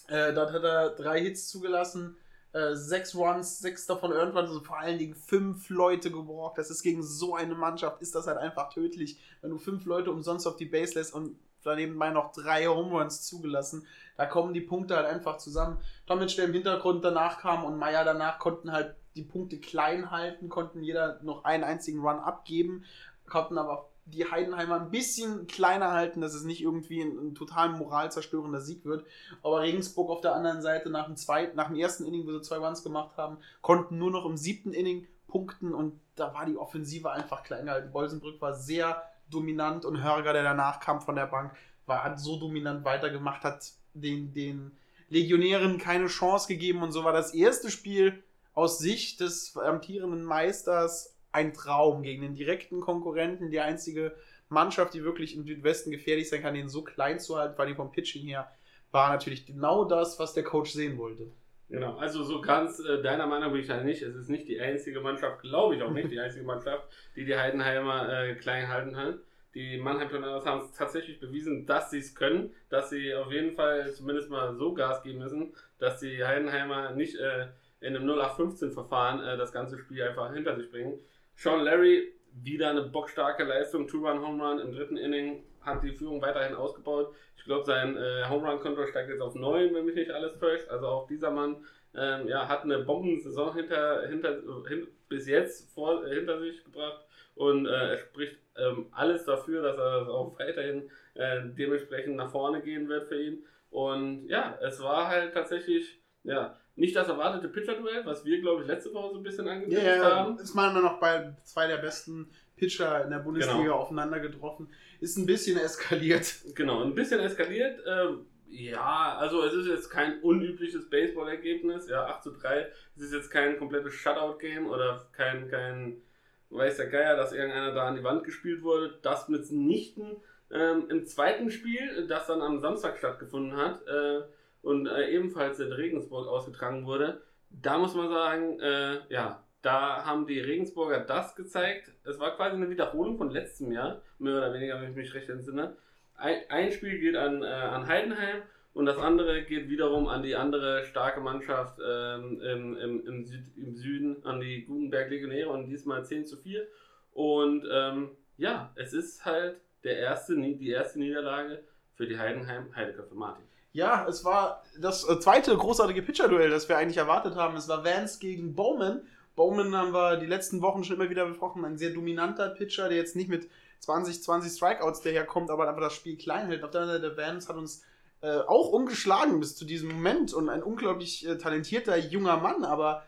Äh, dort hat er drei Hits zugelassen, äh, sechs Runs, sechs davon irgendwann, also vor allen Dingen fünf Leute gebraucht. Das ist gegen so eine Mannschaft, ist das halt einfach tödlich, wenn du fünf Leute umsonst auf die Base lässt und daneben bei noch drei Home Runs zugelassen. Da kommen die Punkte halt einfach zusammen. Tomic, der im Hintergrund danach kam und Meier danach konnten halt die Punkte klein halten, konnten jeder noch einen einzigen Run abgeben, konnten aber die Heidenheimer ein bisschen kleiner halten, dass es nicht irgendwie ein, ein total moralzerstörender Sieg wird. Aber Regensburg auf der anderen Seite nach dem, zweiten, nach dem ersten Inning, wo sie zwei Runs gemacht haben, konnten nur noch im siebten Inning punkten und da war die Offensive einfach klein gehalten. Bolsenbrück war sehr dominant und Hörger, der danach kam von der Bank, war, hat so dominant weitergemacht, hat den, den Legionären keine Chance gegeben und so war das erste Spiel aus Sicht des amtierenden Meisters ein Traum gegen den direkten Konkurrenten, die einzige Mannschaft, die wirklich im Südwesten gefährlich sein kann, den so klein zu halten, weil die vom Pitching her war natürlich genau das, was der Coach sehen wollte. Genau, also so ganz äh, deiner Meinung bin ich da nicht. Es ist nicht die einzige Mannschaft, glaube ich auch nicht, die einzige Mannschaft, die die Heidenheimer äh, klein halten kann. Die Mannheim Tornados haben es tatsächlich bewiesen, dass sie es können, dass sie auf jeden Fall zumindest mal so Gas geben müssen, dass die Heidenheimer nicht äh, in einem 0815-Verfahren äh, das ganze Spiel einfach hinter sich bringen. Sean Larry, wieder eine bockstarke Leistung, Two-Run-Home Run im dritten Inning, hat die Führung weiterhin ausgebaut. Ich glaube, sein äh, Home Run-Konto steigt jetzt auf 9, wenn mich nicht alles täuscht. Also auch dieser Mann ähm, ja, hat eine Bombensaison hinter, hinter, hin, bis jetzt vor, äh, hinter sich gebracht und äh, er spricht ähm, alles dafür, dass er auch weiterhin äh, dementsprechend nach vorne gehen wird für ihn. Und ja, es war halt tatsächlich ja, nicht das erwartete Pitcher-Duell, was wir, glaube ich, letzte Woche so ein bisschen angekündigt Ja, ja, haben. ist man noch bei zwei der besten Pitcher in der Bundesliga Genau. aufeinander getroffen. Ist ein bisschen eskaliert. Genau, ein bisschen eskaliert. Ähm, ja, also es ist jetzt kein unübliches Baseball-Ergebnis. Ja, 8 zu 3. Es ist jetzt kein komplettes Shutout-Game oder kein, kein, weiß der Geier, dass irgendeiner da an die Wand gespielt wurde. Das mitnichten. Ähm, Im zweiten Spiel, das dann am Samstag stattgefunden hat äh, und äh, ebenfalls in Regensburg ausgetragen wurde, da muss man sagen, äh, ja, da haben die Regensburger das gezeigt. Es war quasi eine Wiederholung von letztem Jahr, mehr oder weniger, wenn ich mich recht entsinne. Ein, Spiel geht an, äh, an Heidenheim und das andere geht wiederum an die andere starke Mannschaft ähm, im, im, im, Süd, im Süden, an die Gutenberg Legionäre und diesmal 10 zu 4. Und ähm, ja, es ist halt der erste, die erste Niederlage für die Heidenheim Heideköpfe Martin. Ja, es war das äh, zweite großartige Pitcher-Duell, das wir eigentlich erwartet haben. Es war Vance gegen Bowman. Bowman haben wir die letzten Wochen schon immer wieder besprochen. Ein sehr dominanter Pitcher, der jetzt nicht mit 20, 20 Strikeouts daherkommt, aber einfach das Spiel klein hält. Auf der anderen Seite, der Vance hat uns äh, auch ungeschlagen bis zu diesem Moment und ein unglaublich äh, talentierter junger Mann, aber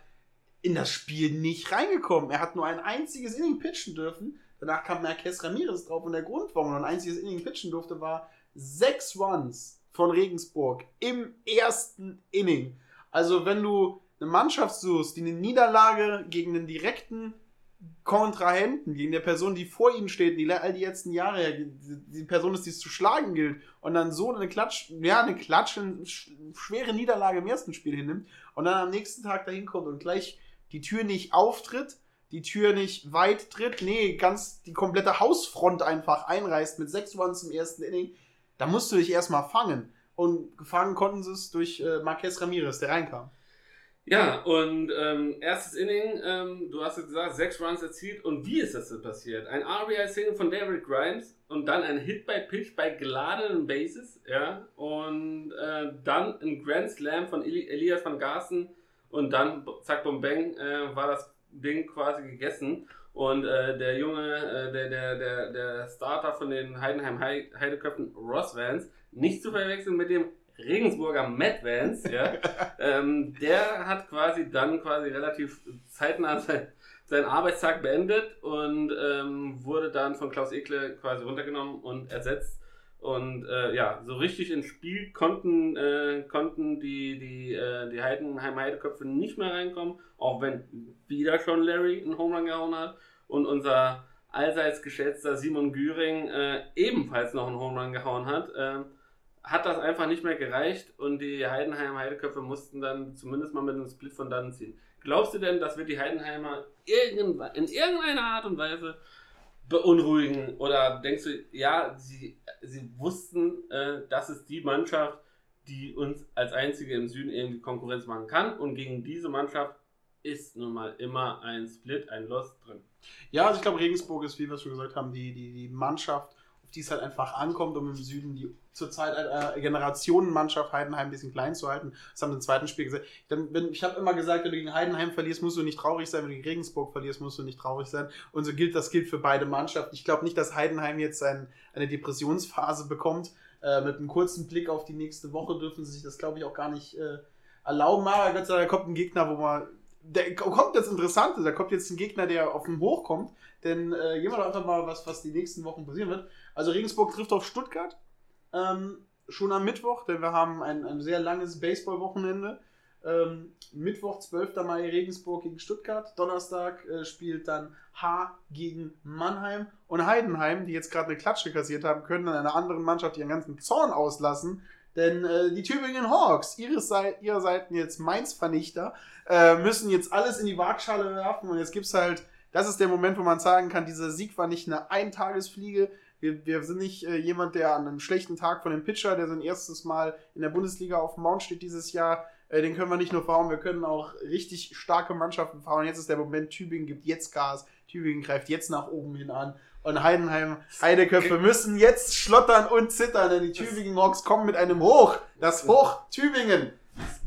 in das Spiel nicht reingekommen. Er hat nur ein einziges Inning pitchen dürfen. Danach kam Marquez Ramirez drauf und der Grund, warum er ein einziges Inning pitchen durfte, war sechs Runs von Regensburg im ersten Inning. Also wenn du eine Mannschaft suchst, die eine Niederlage gegen einen direkten Kontrahenten, gegen der Person, die vor ihnen steht, die all die letzten Jahre, ja, die, Person ist, die es zu schlagen gilt, und dann so eine Klatsch, ja, eine Klatsch, eine sch- schwere Niederlage im ersten Spiel hinnimmt und dann am nächsten Tag dahin kommt und gleich die Tür nicht auftritt, die Tür nicht weit tritt, nee, ganz die komplette Hausfront einfach einreißt mit sechs Runs im ersten Inning, da musst du dich erstmal fangen. Und gefangen konnten sie es durch äh, Marquez Ramirez, der reinkam. Ja, und ähm, erstes Inning, ähm, du hast es gesagt, sechs Runs erzielt. Und wie ist das denn passiert? Ein RBI-Single von David Grimes und dann ein Hit by Pitch bei geladenen Bases, ja, und äh, dann ein Grand Slam von Eli Elias van Garsten und dann, zack, bum, bang, äh, war das Ding quasi gegessen. Und äh, der Junge, äh, der, der, der, der Starter von den Heidenheim Heideköpfen, Ross Vance, nicht zu verwechseln mit dem Regensburger Matt Vance, ja, (laughs) ähm, der hat quasi dann quasi relativ zeitnah sein, seinen Arbeitstag beendet und ähm, wurde dann von Klaus Ekle quasi runtergenommen und ersetzt. Und äh, ja, so richtig ins Spiel konnten, äh, konnten die, die, äh, die Heidenheim Heideköpfe nicht mehr reinkommen, auch wenn wieder schon Larry einen Home Run gehauen hat und unser allseits geschätzter Simon Güring äh, ebenfalls noch einen Home Run gehauen hat. Hat das einfach nicht mehr gereicht und die Heidenheim Heideköpfe mussten dann zumindest mal mit einem Split von dann ziehen. Glaubst du denn, dass wir die Heidenheimer in irgendeiner Art und Weise beunruhigen? Oder denkst du, ja, sie, sie wussten, äh, das ist die Mannschaft, die uns als einzige im Süden irgendwie Konkurrenz machen kann und gegen diese Mannschaft ist nun mal immer ein Split, ein Loss drin. Ja, also ich glaube, Regensburg ist, wie wir schon gesagt haben, die, die, die Mannschaft, auf die es halt einfach ankommt, um im Süden die zurzeit eine Generationenmannschaft Heidenheim ein bisschen klein zu halten. Das haben wir im zweiten Spiel gesagt. Dann, wenn, ich habe immer gesagt, wenn du gegen Heidenheim verlierst, musst du nicht traurig sein. Wenn du gegen Regensburg verlierst, musst du nicht traurig sein. Und so gilt das gilt für beide Mannschaften. Ich glaube nicht, dass Heidenheim jetzt ein, eine Depressionsphase bekommt. Äh, mit einem kurzen Blick auf die nächste Woche dürfen sie sich das, glaube ich, auch gar nicht äh, erlauben. Aber Gott sei Dank kommt ein Gegner, wo man der kommt jetzt Interessante, da kommt jetzt ein Gegner, der auf den Hoch kommt, denn äh, gehen wir doch einfach mal, was, was die nächsten Wochen passieren wird. Also Regensburg trifft auf Stuttgart, ähm, schon am Mittwoch, denn wir haben ein, ein sehr langes Baseball-Wochenende. Ähm, Mittwoch, 12. Mai Regensburg gegen Stuttgart. Donnerstag äh, spielt dann H gegen Mannheim. Und Heidenheim, die jetzt gerade eine Klatsche kassiert haben, können dann einer anderen Mannschaft ihren ganzen Zorn auslassen. Denn äh, die Tübingen Hawks, ihre, Seite, ihre Seiten jetzt Mainz-Vernichter, äh, müssen jetzt alles in die Waagschale werfen. Und jetzt gibt es halt, das ist der Moment, wo man sagen kann, dieser Sieg war nicht eine Eintagesfliege. Wir, wir sind nicht äh, jemand, der an einem schlechten Tag von dem Pitcher, der sein erstes Mal in der Bundesliga auf dem Mount steht dieses Jahr, äh, den können wir nicht nur fahren, wir können auch richtig starke Mannschaften fahren. Jetzt ist der Moment, Tübingen gibt jetzt Gas, Tübingen greift jetzt nach oben hin an. Und Heidenheim, Heideköpfe müssen jetzt schlottern und zittern, denn die Tübingen Hawks kommen mit einem Hoch. Das Hoch Tübingen.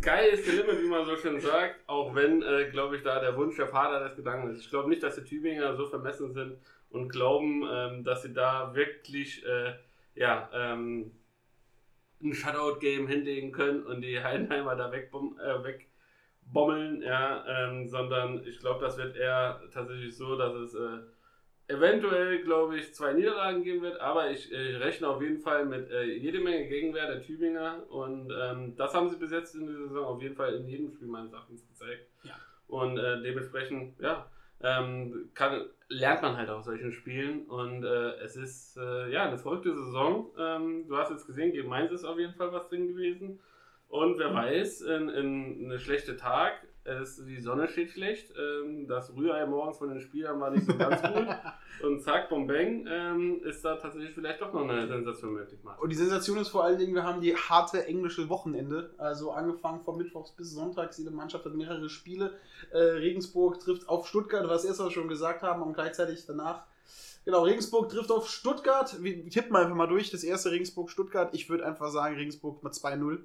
The limit, wie man so schön sagt, auch wenn, äh, glaube ich, da der Wunsch der Vater des Gedanken ist. Ich glaube nicht, dass die Tübinger so vermessen sind und glauben, ähm, dass sie da wirklich äh, ja, ähm, ein Shutout-Game hinlegen können und die Heidenheimer da wegbom äh, wegbommeln, ja, ähm, sondern ich glaube, das wird eher tatsächlich so, dass es äh, eventuell, glaube ich, zwei Niederlagen geben wird, aber ich äh, rechne auf jeden Fall mit äh, jede Menge Gegenwehr der Tübinger und ähm, das haben sie bis jetzt in der Saison auf jeden Fall in jedem Spiel meines Erachtens gezeigt. Ja. Und äh, dementsprechend, ja, ähm, kann, lernt man halt aus solchen Spielen und äh, es ist äh, ja eine verrückte Saison. Ähm, du hast jetzt gesehen, gegen Mainz ist auf jeden Fall was drin gewesen. Und wer mhm. weiß, in, in eine schlechte Tag es, die Sonne steht schlecht, ähm, das Rührei morgens von den Spielern war nicht so ganz (laughs) gut und zack, bom bang, ähm, ist da tatsächlich vielleicht doch noch eine Sensation möglich. Und die Sensation ist vor allen Dingen, wir haben die harte englische Wochenende, also angefangen von Mittwochs bis Sonntags, jede Mannschaft hat mehrere Spiele. Äh, Regensburg trifft auf Stuttgart, was erst was schon gesagt haben und gleichzeitig danach Genau, Regensburg trifft auf Stuttgart. Wir tippen einfach mal durch. Das erste Regensburg-Stuttgart. Ich würde einfach sagen, Regensburg mit 2-0.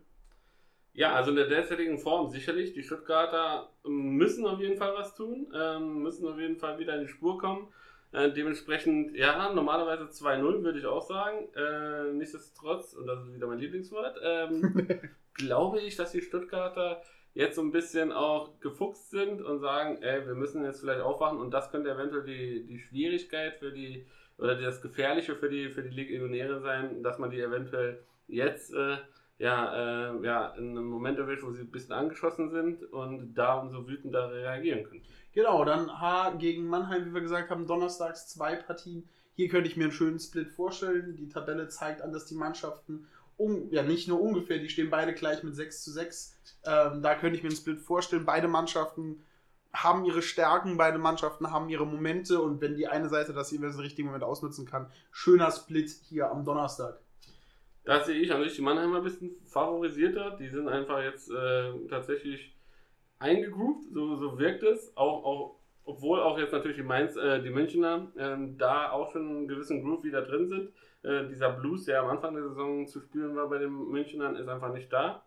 Ja, also in der derzeitigen Form sicherlich. Die Stuttgarter müssen auf jeden Fall was tun, ähm, müssen auf jeden Fall wieder in die Spur kommen. Äh, dementsprechend, ja, normalerweise 2-0 würde ich auch sagen. Äh, nichtsdestotrotz, und das ist wieder mein Lieblingswort, ähm, (laughs) glaube ich, dass die Stuttgarter jetzt so ein bisschen auch gefuchst sind und sagen, ey, wir müssen jetzt vielleicht aufwachen und das könnte eventuell die, die Schwierigkeit für die, oder das Gefährliche für die, für die Legionäre sein, dass man die eventuell jetzt äh, ja, äh, ja, in einem Moment erwischt, wo sie ein bisschen angeschossen sind und da umso wütender reagieren können. Genau, dann H gegen Mannheim, wie wir gesagt haben, donnerstags zwei Partien. Hier könnte ich mir einen schönen Split vorstellen. Die Tabelle zeigt an, dass die Mannschaften, um, ja nicht nur ungefähr, die stehen beide gleich mit 6 zu 6. Ähm, da könnte ich mir einen Split vorstellen. Beide Mannschaften haben ihre Stärken, beide Mannschaften haben ihre Momente und wenn die eine Seite das jeweils im richtigen Moment ausnutzen kann, schöner Split hier am Donnerstag. Da sehe ich an sich die Mannheimer ein bisschen favorisierter. Die sind einfach jetzt äh, tatsächlich eingegroovt, so, so wirkt es. Auch, auch, obwohl auch jetzt natürlich die, Mainz, äh, die Münchner ähm, da auch schon einen gewissen Groove wieder drin sind. Äh, dieser Blues, der am Anfang der Saison zu spielen war bei den Münchnern, ist einfach nicht da.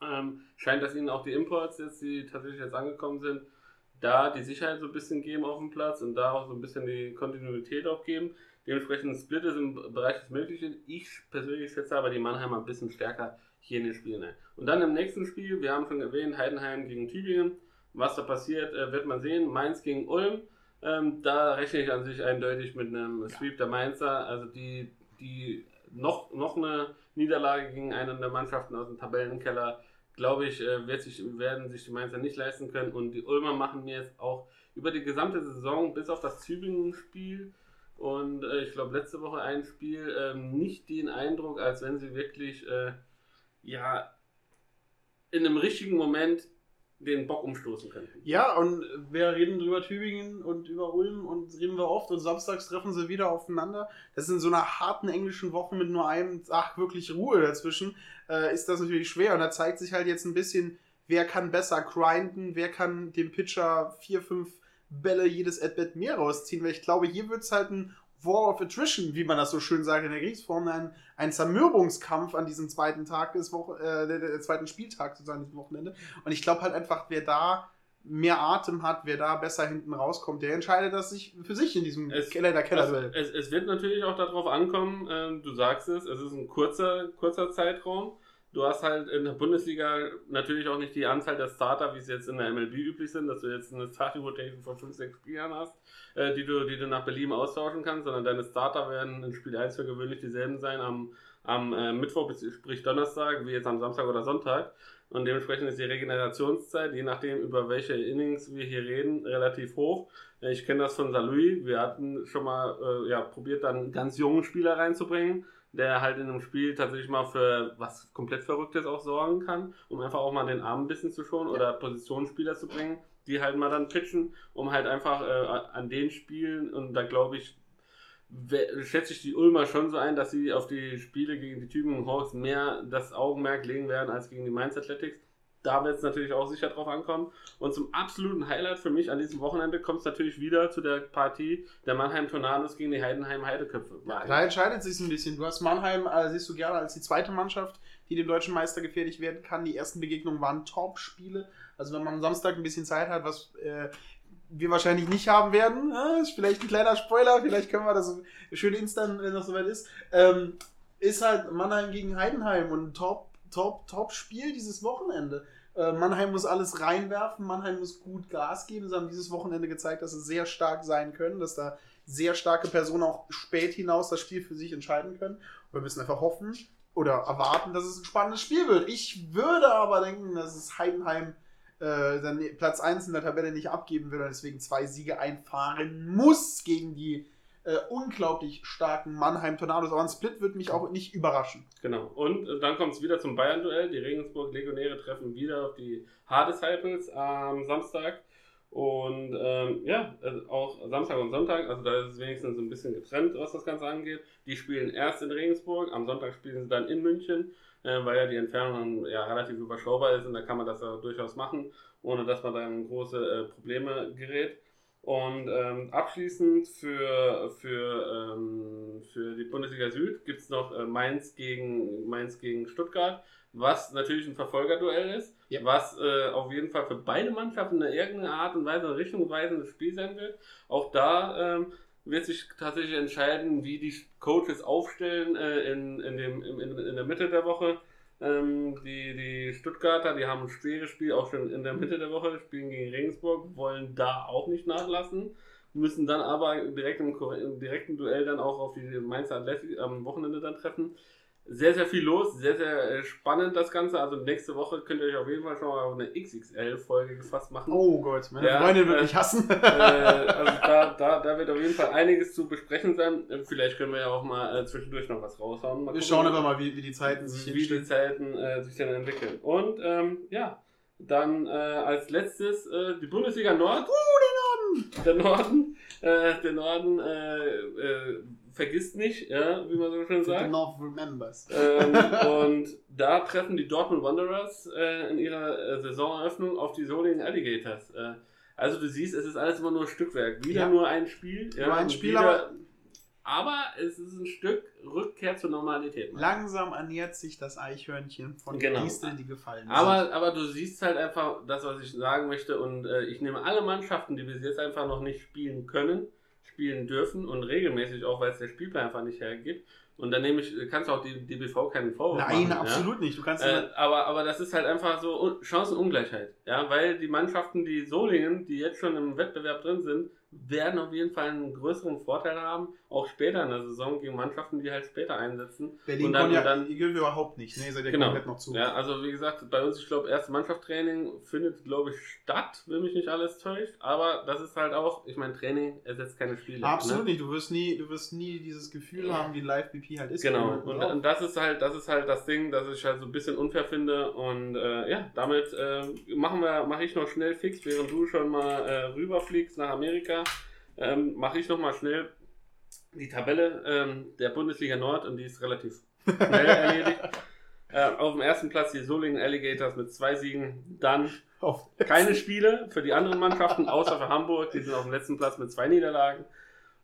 Ähm, scheint, dass ihnen auch die Imports jetzt, die tatsächlich jetzt angekommen sind, da die Sicherheit so ein bisschen geben auf dem Platz und da auch so ein bisschen die Kontinuität auch geben. Dementsprechend Split ist im Bereich des Möglichen. Ich persönlich schätze aber die Mannheimer ein bisschen stärker hier in den Spielen ein. Und dann im nächsten Spiel, wir haben schon erwähnt, Heidenheim gegen Tübingen. Was da passiert, äh, wird man sehen. Mainz gegen Ulm. Ähm, da rechne ich an sich eindeutig mit einem Sweep der Mainzer. Also die, die noch, noch eine Niederlage gegen eine der Mannschaften aus dem Tabellenkeller glaube ich, äh, wird sich, werden sich die Mainzer nicht leisten können. Und die Ulmer machen mir jetzt auch über die gesamte Saison, bis auf das Tübingen-Spiel und äh, ich glaube letzte Woche ein Spiel, ähm, nicht den Eindruck, als wenn sie wirklich äh, ja in einem richtigen Moment den Bock umstoßen könnten. Ja, und wir reden drüber Tübingen und über Ulm und reden wir oft und samstags treffen sie wieder aufeinander. Das in so einer harten englischen Woche mit nur einem Tag wirklich Ruhe dazwischen, äh, ist das natürlich schwer. Und da zeigt sich halt jetzt ein bisschen, wer kann besser grinden, wer kann dem Pitcher vier, fünf Bälle jedes At-Bat mehr rausziehen, weil ich glaube, hier wird es halt ein War of Attrition, wie man das so schön sagt in der Kriegsform, ein, ein Zermürbungskampf an diesem zweiten Tag des Woche, äh, der, der, zweiten Spieltag sozusagen diesem Wochenende. Und ich glaube halt einfach, wer da mehr Atem hat, wer da besser hinten rauskommt, der entscheidet das sich für sich in diesem Es- Keller der Keller. Also, es, es wird natürlich auch darauf ankommen, ähm, du sagst es, es ist ein kurzer, kurzer Zeitraum. Du hast halt in der Bundesliga natürlich auch nicht die Anzahl der Starter, wie es jetzt in der MLB üblich sind, dass du jetzt eine Starting Rotation von 5, 6 Spielern hast, äh, die, du, die du nach Belieben austauschen kannst, sondern deine Starter werden in Spiel 1 für gewöhnlich dieselben sein am, am äh, Mittwoch, sprich Donnerstag, wie jetzt am Samstag oder Sonntag. Und dementsprechend ist die Regenerationszeit, je nachdem über welche Innings wir hier reden, relativ hoch. Äh, Ich kenne das von Salui. Wir hatten schon mal äh, ja, probiert, dann ganz jungen Spieler reinzubringen, der halt in einem Spiel tatsächlich mal für was komplett Verrücktes auch sorgen kann, um einfach auch mal den Arm ein bisschen zu schonen oder Positionsspieler zu bringen, die halt mal dann pitchen, um halt einfach äh, an den Spielen und da glaube ich, schätze ich die Ulmer schon so ein, dass sie auf die Spiele gegen die Tübingen Hawks mehr das Augenmerk legen werden als gegen die Mainz Athletics. Da wird es natürlich auch sicher drauf ankommen. Und zum absoluten Highlight für mich an diesem Wochenende kommt es natürlich wieder zu der Partie der Mannheim Tornados gegen die Heidenheim Heideköpfe. Da entscheidet sich ein bisschen. Du hast Mannheim, äh, siehst du gerne als die zweite Mannschaft, die dem deutschen Meister gefährlich werden kann. Die ersten Begegnungen waren Top-Spiele. Also wenn man am Samstag ein bisschen Zeit hat, was äh, wir wahrscheinlich nicht haben werden, äh, ist vielleicht ein kleiner Spoiler, vielleicht können wir das schön instant, wenn das soweit ist, ähm, ist halt Mannheim gegen Heidenheim und ein Top, Top, Top-Spiel dieses Wochenende. Äh, Mannheim muss alles reinwerfen, Mannheim muss gut Gas geben. Sie haben dieses Wochenende gezeigt, dass sie sehr stark sein können, dass da sehr starke Personen auch spät hinaus das Spiel für sich entscheiden können. Und wir müssen einfach hoffen oder erwarten, dass es ein spannendes Spiel wird. Ich würde aber denken, dass es Heidenheim äh, dann Platz 1 in der Tabelle nicht abgeben will und deswegen zwei Siege einfahren muss gegen die äh, unglaublich starken Mannheim Tornados. Aber ein Split wird mich auch nicht überraschen. Genau. Und äh, dann kommt es wieder zum Bayern-Duell. Die Regensburg Legionäre treffen wieder auf die Hard Disciples am Samstag. Und ähm, ja, also auch Samstag und Sonntag, also da ist es wenigstens ein bisschen getrennt, was das Ganze angeht. Die spielen erst in Regensburg, am Sonntag spielen sie dann in München, äh, weil ja die Entfernung ja relativ überschaubar ist und da kann man das ja durchaus machen, ohne dass man dann in große äh, Probleme gerät. Und ähm, abschließend für, für, ähm, für die Bundesliga Süd gibt es noch äh, Mainz, gegen, Mainz gegen Stuttgart, was natürlich ein Verfolgerduell ist, Ja. was äh, auf jeden Fall für beide Mannschaften in irgendeiner Art und Weise richtungsweisendes Spiel sein wird. Auch da ähm, wird sich tatsächlich entscheiden, wie die Coaches aufstellen äh, in, in, dem, in in der Mitte der Woche. Ähm, die, die Stuttgarter, die haben ein schweres Spiel auch schon in der Mitte der Woche, spielen gegen Regensburg, wollen da auch nicht nachlassen, müssen dann aber direkt im, im direkten Duell dann auch auf die Mainzer Athletic am Wochenende dann treffen. Sehr, sehr viel los, sehr, sehr äh, spannend das Ganze. Also nächste Woche könnt ihr euch auf jeden Fall schon mal auf eine XXL-Folge gefasst machen. Oh Gott, meine Ja, Freundin wird äh, mich hassen. äh, also da, da, da wird auf jeden Fall einiges zu besprechen sein. Vielleicht können wir ja auch mal äh, zwischendurch noch was raushauen. Mal Wir gucken, schauen einfach mal, wie, wie die Zeiten sich wie die. Zeiten äh, sich dann entwickeln. Und ähm, ja, dann äh, als letztes die Bundesliga Nord. Uh, der Norden! Der Norden. Der Norden äh, äh, vergisst nicht, ja, wie man so schön The sagt. North remembers. ähm, (laughs) und da treffen die Dortmund Wanderers äh, in ihrer äh, Saisoneröffnung auf die Solingen Alligators. Äh, also du siehst, es ist alles immer nur Stückwerk. Wieder Ja. nur ein Spiel. Ja, Nur ein Spiel, wieder, aber- aber es ist ein Stück Rückkehr zur Normalität. Langsam ernährt sich das Eichhörnchen von Genau. Disteln, die gefallen sind. Aber, aber du siehst halt einfach das, was ich sagen möchte. Und äh, ich nehme alle Mannschaften, die bis jetzt einfach noch nicht spielen können, spielen dürfen und regelmäßig auch, weil es der Spielplan einfach nicht hergibt. Und dann nehme ich, kannst du auch die DBV keinen Vorwurf Nein, machen. ja? absolut nicht. Du kannst Äh, aber, aber das ist halt einfach so Un- Chancenungleichheit. Ja, weil die Mannschaften, die Solingen, die jetzt schon im Wettbewerb drin sind, werden auf jeden Fall einen größeren Vorteil haben, auch später in der Saison gegen Mannschaften, die halt später einsetzen. Berlin und dann, ja, und dann ihr gilt überhaupt nicht. Nee, seid ihr Genau. komplett noch zu. Ja, also wie gesagt, bei uns, ich glaube, erste Mannschaftstraining findet, glaube ich, statt, wenn mich nicht alles täuscht. Aber das ist halt auch, ich meine, Training ersetzt keine Spiele. Absolut ne? nicht. Du wirst nie, du wirst nie dieses Gefühl haben, wie Live-BP halt ist. Genau, und, und das ist halt, das ist halt das Ding, das ich halt so ein bisschen unfair finde. Und äh, ja, damit äh, machen wir, mache ich noch schnell fix, während du schon mal äh, rüberfliegst nach Amerika, ähm, mache ich noch mal schnell die Tabelle ähm, der Bundesliga Nord und die ist relativ schnell (laughs) erledigt. Äh, auf dem ersten Platz die Solingen Alligators mit zwei Siegen, dann Auf- keine (laughs) Spiele für die anderen Mannschaften, außer für Hamburg. Die sind auf dem letzten Platz mit zwei Niederlagen.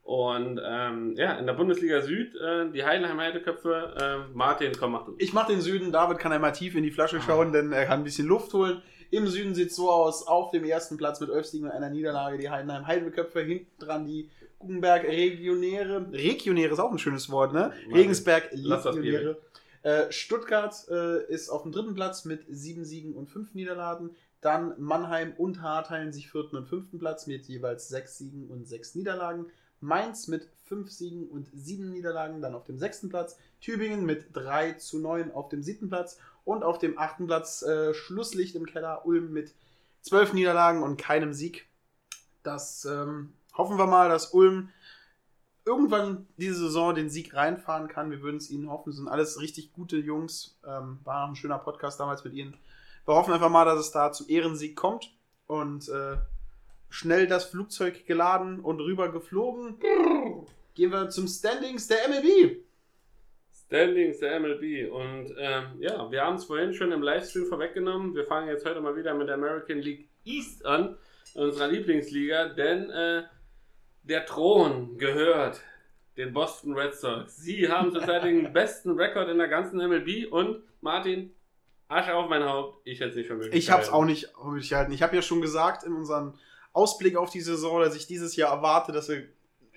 Und ähm, ja, in der Bundesliga Süd, äh, die Heidenheim Heideköpfe, äh, Martin, komm, mach du. Ich mache den Süden. David kann einmal tief in die Flasche schauen, denn er kann ein bisschen Luft holen. Im Süden sieht es so aus: auf dem ersten Platz mit 11 Siegen und einer Niederlage die Heidenheim Heidelköpfe, hinten dran die Guggenberg Regionäre. Regionäre ist auch ein schönes Wort, ne? Regensberg Legionäre. Äh, Stuttgart äh, ist auf dem dritten Platz mit sieben Siegen und fünf Niederlagen. Dann Mannheim und Haar teilen sich vierten und fünften Platz mit jeweils sechs Siegen und sechs Niederlagen. Mainz mit fünf Siegen und sieben Niederlagen, dann auf dem sechsten Platz. Tübingen mit 3 zu 9 auf dem siebten Platz. Und auf dem achten Platz äh, Schlusslicht im Keller Ulm mit zwölf Niederlagen und keinem Sieg. Das ähm, hoffen wir mal, dass Ulm irgendwann diese Saison den Sieg reinfahren kann. Wir würden es ihnen hoffen. Es sind alles richtig gute Jungs. Ähm, war noch ein schöner Podcast damals mit ihnen. Wir hoffen einfach mal, dass es da zum Ehrensieg kommt. Und äh, schnell das Flugzeug geladen und rüber geflogen. Gehen wir zum Standings der MLB. Standings der MLB. Und ähm, ja, wir haben es vorhin schon im Livestream vorweggenommen. Wir fangen jetzt heute mal wieder mit der American League East an, unserer Lieblingsliga, denn äh, der Thron gehört den Boston Red Sox. Sie haben zurzeit den (laughs) besten Rekord in der ganzen MLB und Martin, Asche auf mein Haupt, ich hätte es nicht für möglich Ich habe es auch nicht für möglich gehalten. Ich habe ja schon gesagt in unserem Ausblick auf die Saison, dass ich dieses Jahr erwarte, dass wir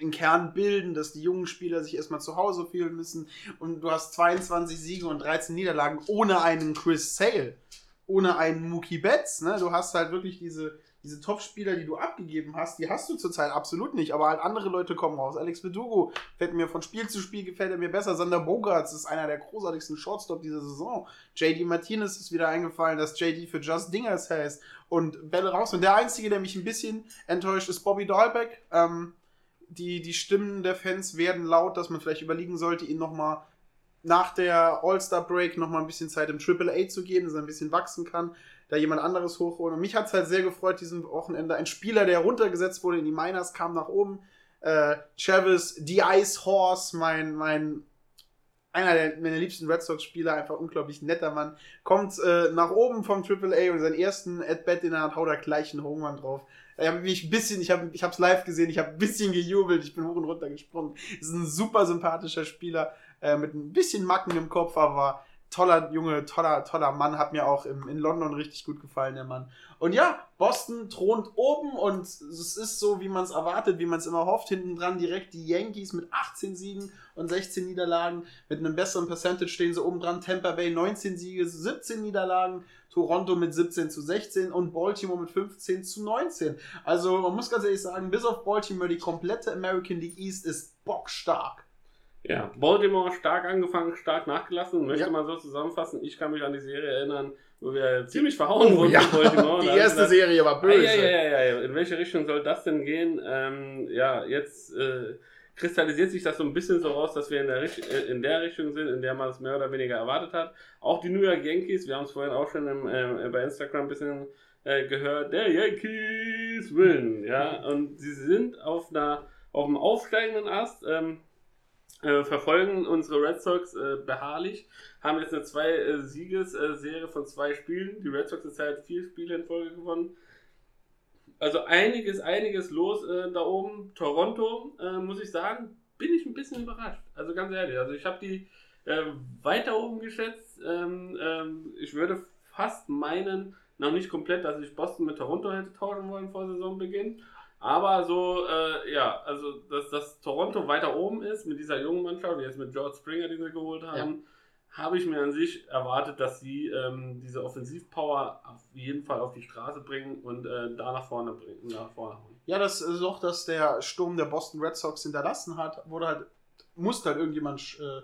einen Kern bilden, dass die jungen Spieler sich erstmal zu Hause fühlen müssen. Und du hast 22 Siege und 13 Niederlagen ohne einen Chris Sale, ohne einen Mookie Betts. Ne? Du hast halt wirklich diese, diese Top-Spieler, die du abgegeben hast, die hast du zurzeit absolut nicht. Aber halt andere Leute kommen raus. Alex Verdugo fällt mir von Spiel zu Spiel gefällt er mir besser. Sander Bogarts ist einer der großartigsten Shortstop dieser Saison. JD Martinez ist wieder eingefallen, dass JD für Just Dingers heißt und Bälle raus. Und der Einzige, der mich ein bisschen enttäuscht, ist Bobby Dahlbeck. Ähm, die, die Stimmen der Fans werden laut, dass man vielleicht überlegen sollte, ihn nochmal nach der All-Star-Break nochmal ein bisschen Zeit im Triple A zu geben, dass er ein bisschen wachsen kann, da jemand anderes hochholen. Und mich hat es halt sehr gefreut, diesen Wochenende. Ein Spieler, der runtergesetzt wurde in die Miners, kam nach oben. Äh, Travis, The Ice Horse, mein, mein einer der meiner liebsten Red Sox-Spieler, einfach unglaublich netter Mann, kommt äh, nach oben vom Triple A und seinen ersten At-Bat, den er hat, haut er gleich einen Home Run drauf. Ich habe mich ein bisschen, ich habe ich hab's live gesehen, ich habe ein bisschen gejubelt, ich bin hoch und runter gesprungen. Ist ein super sympathischer Spieler, äh, mit ein bisschen Macken im Kopf, aber toller Junge, toller, toller Mann, hat mir auch im, in London richtig gut gefallen, der Mann. Und ja, Boston thront oben und es ist so, wie man es erwartet, wie man es immer hofft. Hinten dran direkt die Yankees mit 18 Siegen und 16 Niederlagen. Mit einem besseren Percentage stehen sie oben dran. Tampa Bay 19 Siege, 17 Niederlagen. Toronto mit 17 zu 16 und Baltimore mit 15 zu 19. Also man muss ganz ehrlich sagen, bis auf Baltimore, die komplette American League East ist bockstark. Ja, Baltimore stark angefangen, stark nachgelassen, möchte Ja. man so zusammenfassen. Ich kann mich an die Serie erinnern, wo wir ziemlich verhauen wurden ja, Baltimore. (laughs) die erste gedacht, Serie war Ah, böse. ja, ja, ja, ja, ja. In welche Richtung soll das denn gehen? Ähm, ja, jetzt äh, kristallisiert sich das so ein bisschen so raus, dass wir in der, Richt äh, in der Richtung sind, in der man es mehr oder weniger erwartet hat. Auch die New York Yankees, wir haben es vorhin auch schon im, äh, bei Instagram ein bisschen äh, gehört der Yankees win. Ja, und sie sind auf einer auf einem aufsteigenden Ast. Ähm, äh, verfolgen unsere Red Sox äh, beharrlich, haben jetzt eine zwei äh, Siegesserie von zwei Spielen. Die Red Sox haben halt vier Spiele in Folge gewonnen. Also einiges, einiges los äh, da oben. Toronto, äh, muss ich sagen, bin ich ein bisschen überrascht. Also ganz ehrlich, also ich habe die äh, weiter oben geschätzt. Ähm, ähm, ich würde fast meinen, noch nicht komplett, dass ich Boston mit Toronto hätte tauschen wollen vor Saisonbeginn. Aber so, äh, ja, also dass, dass Toronto weiter oben ist mit dieser jungen Mannschaft, jetzt mit George Springer, den sie geholt haben, ja. habe ich mir an sich erwartet, dass sie ähm, diese Offensivpower auf jeden Fall auf die Straße bringen und äh, da nach vorne bringen, nach vorne. Ja, das ist auch, dass der Sturm der Boston Red Sox hinterlassen hat, wurde halt, musste halt irgendjemand äh,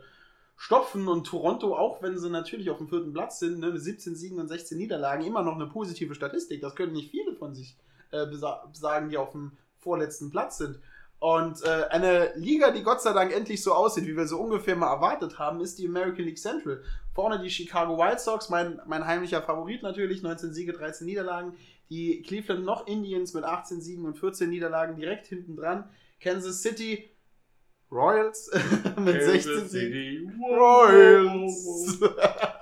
stopfen und Toronto, auch wenn sie natürlich auf dem vierten Platz sind, ne, mit 17 Siegen und 16 Niederlagen, immer noch eine positive Statistik. Das können nicht viele von sich äh, sagen, die auf dem vorletzten Platz sind. Und äh, eine Liga, die Gott sei Dank endlich so aussieht, wie wir so ungefähr mal erwartet haben, ist die American League Central. Vorne die Chicago White Sox, mein, mein heimlicher Favorit natürlich, 19 Siege, 13 Niederlagen. Die Cleveland noch Indians mit 18 Siegen und 14 Niederlagen direkt hinten dran. Kansas City Royals (laughs) mit Kansas 16 Siegen. Royals! (laughs)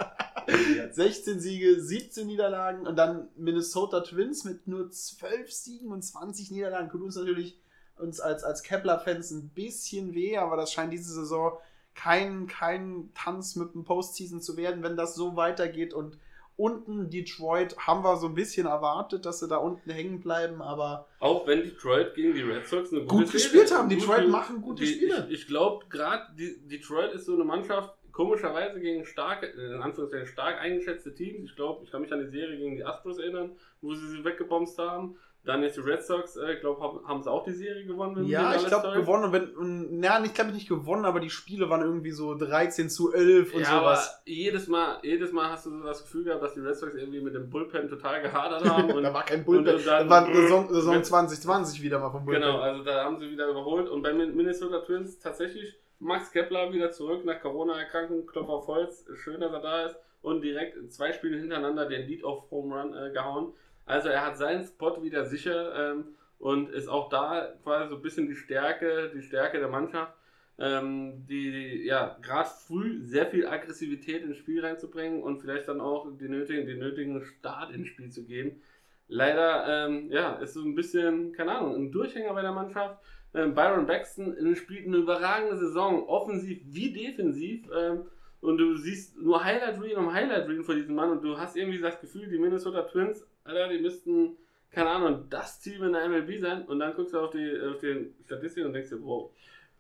(laughs) 16 Siege, 17 Niederlagen und dann Minnesota Twins mit nur 12 Siegen und 20 Niederlagen. Tut uns natürlich uns als, als Kepler-Fans ein bisschen weh, aber das scheint diese Saison kein, kein Tanz mit dem Postseason zu werden, wenn das so weitergeht. Und unten Detroit haben wir so ein bisschen erwartet, dass sie da unten hängen bleiben, aber. Auch wenn Detroit gegen die Red Sox eine gute gut gespielt haben. Detroit machen gute Spiele. Ich, ich glaube, gerade Detroit ist so eine Mannschaft, komischerweise gegen stark, in Anführungszeichen stark eingeschätzte Teams. Ich glaube, ich kann mich an die Serie gegen die Astros erinnern, wo sie sie weggebomst haben. Dann jetzt die Red Sox, äh, ich glaube, haben, haben sie auch die Serie gewonnen. Ja, ich glaube, gewonnen. Wenn, und, na, ich glaube nicht gewonnen, aber die Spiele waren irgendwie so 13 zu 11 und ja, sowas. Aber jedes Mal, jedes Mal hast du so das Gefühl gehabt, dass die Red Sox irgendwie mit dem Bullpen total gehadert (laughs) haben. Und, da war kein Bullpen, dann, da war Saison, Saison 2020 wieder mal vom Bullpen. Genau, also da haben sie wieder überholt. Und bei Minnesota Twins tatsächlich Max Kepler wieder zurück nach Corona-Erkrankung, Klopf auf Holz. Schön, dass er da ist. Und direkt zwei Spiele hintereinander den Lead of Home Run äh, gehauen. Also er hat seinen Spot wieder sicher ähm, und ist auch da quasi so ein bisschen die Stärke, die Stärke der Mannschaft, ähm, die ja gerade früh sehr viel Aggressivität ins Spiel reinzubringen und vielleicht dann auch die nötigen, den nötigen Start ins Spiel zu geben. Leider ähm, ja, ist so ein bisschen, keine Ahnung, ein Durchhänger bei der Mannschaft. Ähm, Byron Baxton spielt eine überragende Saison, offensiv wie defensiv. Ähm, und du siehst nur Highlight Reel um Highlight Reel von diesem Mann und du hast irgendwie das Gefühl, die Minnesota Twins Alter, die müssten, keine Ahnung, das Team in der MLB sein und dann guckst du auf die, auf die Statistiken und denkst dir, wow.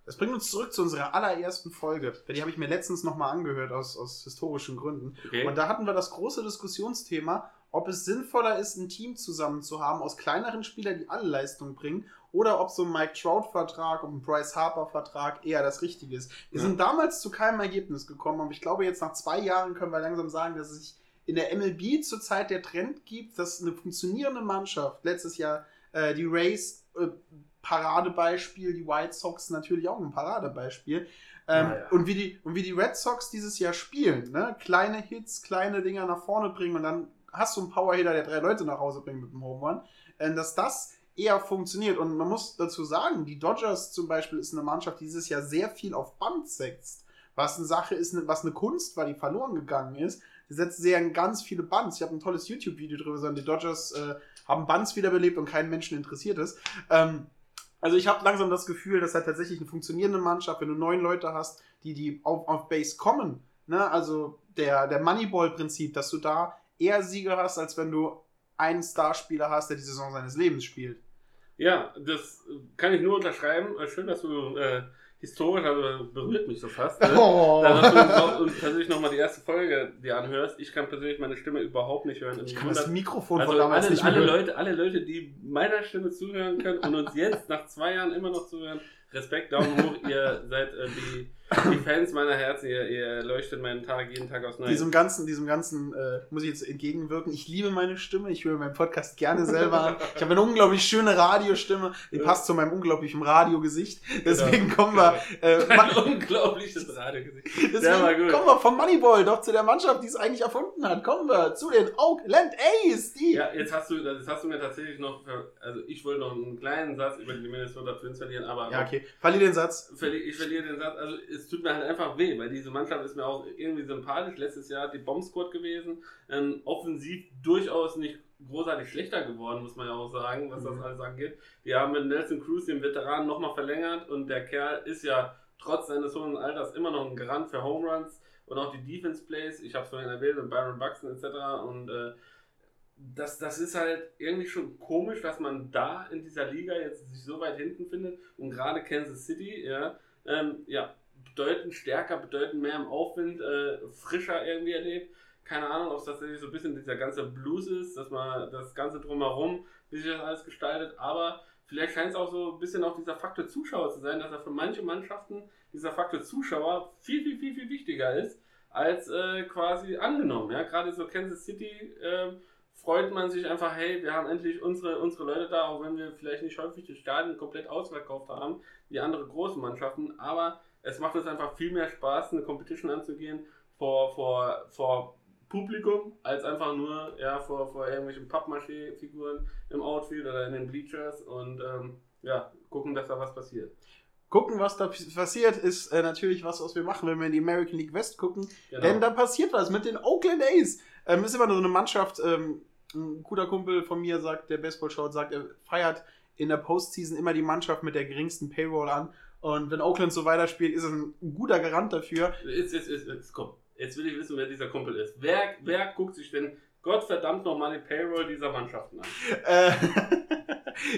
Das bringt uns zurück zu unserer allerersten Folge. Die habe ich mir letztens nochmal angehört aus, aus historischen Gründen. Okay. Und da hatten wir das große Diskussionsthema, ob es sinnvoller ist, ein Team zusammen zu haben aus kleineren Spielern, die alle Leistung bringen, oder ob so ein Mike Trout-Vertrag und ein Bryce Harper-Vertrag eher das Richtige ist. Wir ja. sind damals zu keinem Ergebnis gekommen, aber ich glaube, jetzt nach zwei Jahren können wir langsam sagen, dass es sich in der MLB zurzeit der Trend gibt, dass eine funktionierende Mannschaft, letztes Jahr äh, die Rays, äh, Paradebeispiel, die White Sox natürlich auch ein Paradebeispiel. Ähm, ja, ja. Und, wie die, und wie die Red Sox dieses Jahr spielen, ne? kleine Hits, kleine Dinger nach vorne bringen und dann hast du einen Powerhitter, der drei Leute nach Hause bringt mit dem Home Run, äh, dass das eher funktioniert. Und man muss dazu sagen, die Dodgers zum Beispiel ist eine Mannschaft, die dieses Jahr sehr viel auf Band setzt. Was eine Sache ist, was eine Kunst war, die verloren gegangen ist. Die setzen sehr ganz viele Bands. Ich habe ein tolles YouTube-Video drüber gesagt, die Dodgers äh, haben Bands wiederbelebt und keinen Menschen interessiert ist. Ähm, also ich habe langsam das Gefühl, dass halt tatsächlich eine funktionierende Mannschaft, wenn du neun Leute hast, die, die auf, auf Base kommen, ne? also der, der Moneyball-Prinzip, dass du da eher Sieger hast, als wenn du einen Starspieler hast, der die Saison seines Lebens spielt. Ja, das kann ich nur unterschreiben. Schön, dass du äh, historisch, also berührt mich so fast. Ne? (laughs) Oh. Dass du persönlich nochmal die erste Folge dir anhörst. Ich kann persönlich meine Stimme überhaupt nicht hören. Ich kann das Mikrofon also von damals alle, nicht alle Leute, alle Leute, die meiner Stimme zuhören können und uns jetzt nach zwei Jahren immer noch zuhören, Respekt, Daumen hoch, ihr seid äh, die (laughs) Die Fans meiner Herzen, ihr, ihr leuchtet meinen Tag jeden Tag aufs Neue. Diesem ganzen, diesem ganzen äh, muss ich jetzt entgegenwirken. Ich liebe meine Stimme. Ich höre meinen Podcast gerne selber an. Ich habe eine unglaublich schöne Radiostimme. Die passt zu meinem unglaublichen Radiogesicht. Deswegen Genau, kommen wir. Äh, Ein unglaubliches Radiogesicht. (laughs) deswegen kommen wir vom Moneyball doch zu der Mannschaft, die es eigentlich erfunden hat. Kommen wir zu den Oakland A's. Die Ja, jetzt hast du, jetzt hast du mir tatsächlich noch, also ich wollte noch einen kleinen Satz über die Minnesota Twins verlieren, aber Ja, okay. Verlier den Satz. verli- ich verliere den Satz. Also es tut mir halt einfach weh, weil diese Mannschaft ist mir auch irgendwie sympathisch. Letztes Jahr die Bomb Squad gewesen, ähm, offensiv durchaus nicht großartig schlechter geworden, muss man ja auch sagen, was das alles angeht. Die haben mit Nelson Cruz den Veteranen nochmal verlängert und der Kerl ist ja trotz seines hohen Alters immer noch ein Garant für Home Runs und auch die Defense Plays. Ich habe es vorhin erwähnt mit Byron Buxton etc. Und äh, das, das ist halt irgendwie schon komisch, dass man da in dieser Liga jetzt sich so weit hinten findet und gerade Kansas City, ja, ähm, ja, bedeutend stärker, bedeutend mehr im Aufwind, äh, frischer irgendwie erlebt. Keine Ahnung, ob es tatsächlich so ein bisschen dieser ganze Blues ist, dass man das Ganze drumherum, wie sich das alles gestaltet, aber vielleicht scheint es auch so ein bisschen auch dieser Faktor Zuschauer zu sein, dass er für manche Mannschaften dieser Faktor Zuschauer viel, viel, viel, viel wichtiger ist als äh, quasi angenommen. Ja? Gerade so Kansas City ähm, freut man sich einfach, hey, wir haben endlich unsere, unsere Leute da, auch wenn wir vielleicht nicht häufig die Stadien komplett ausverkauft haben, wie andere große Mannschaften, aber es macht uns einfach viel mehr Spaß, eine Competition anzugehen vor, vor, vor Publikum, als einfach nur ja, vor, vor irgendwelchen Pappmaché-Figuren im Outfield oder in den Bleachers und ähm, ja, gucken, dass da was passiert. Gucken, was da passiert, ist äh, natürlich was, was wir machen, wenn wir in die American League West gucken. Genau. Denn da passiert was mit den Oakland A's. Ähm, ist immer so eine Mannschaft. Ähm, ein guter Kumpel von mir sagt, der Baseball schaut, sagt, er feiert in der Postseason immer die Mannschaft mit der geringsten Payroll an. Und wenn Oakland so weiterspielt, ist es ein guter Garant dafür. Jetzt, jetzt, jetzt, jetzt, komm. Jetzt will ich wissen, wer dieser Kumpel ist. Wer, wer guckt sich denn Gottverdammt nochmal die Payroll dieser Mannschaften an? Äh,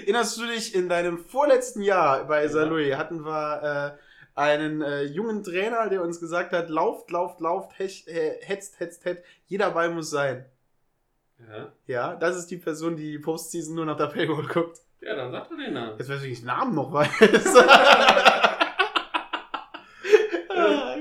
(laughs) erinnerst du dich, in deinem vorletzten Jahr bei Ja. Louis hatten wir äh, einen äh, jungen Trainer, der uns gesagt hat, lauft, lauft, lauft, hech, äh, hetzt, hetzt, hetzt, jeder Ball muss sein. Ja, Ja, das ist die Person, die die Postseason nur nach der Payroll guckt. ja dann sag doch den Namen. Jetzt weiß ich nicht, den Namen noch weiß. (laughs) Ah,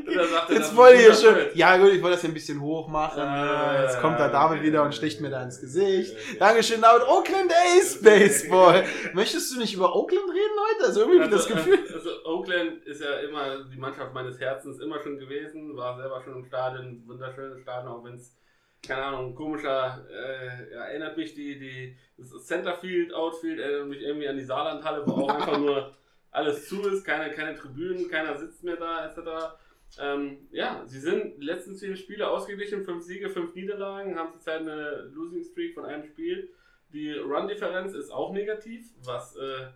er, Jetzt wollte ich schon. Ja, gut, ich wollte das ein bisschen hoch machen. Ah, Jetzt kommt da David wieder und sticht mir da ins Gesicht. Okay. Dankeschön, David. Oakland Ace Baseball. (laughs) Möchtest du nicht über Oakland reden heute? Also irgendwie ich das Gefühl. Also, also Oakland ist ja immer die Mannschaft meines Herzens immer schon gewesen, war selber schon im Stadion, wunderschönes Stadion, auch wenn es, keine Ahnung, komischer, äh, erinnert mich die, die das Centerfield, Outfield, erinnert mich irgendwie an die Saarlandhalle, wo auch einfach (laughs) nur alles zu ist, keine, keine Tribünen, keiner sitzt mehr da, etc. Ähm, ja, sie sind die letzten zehn Spiele ausgeglichen, fünf Siege, fünf Niederlagen, haben zurzeit eine Losing Streak von einem Spiel. Die Run-Differenz ist auch negativ, was, äh,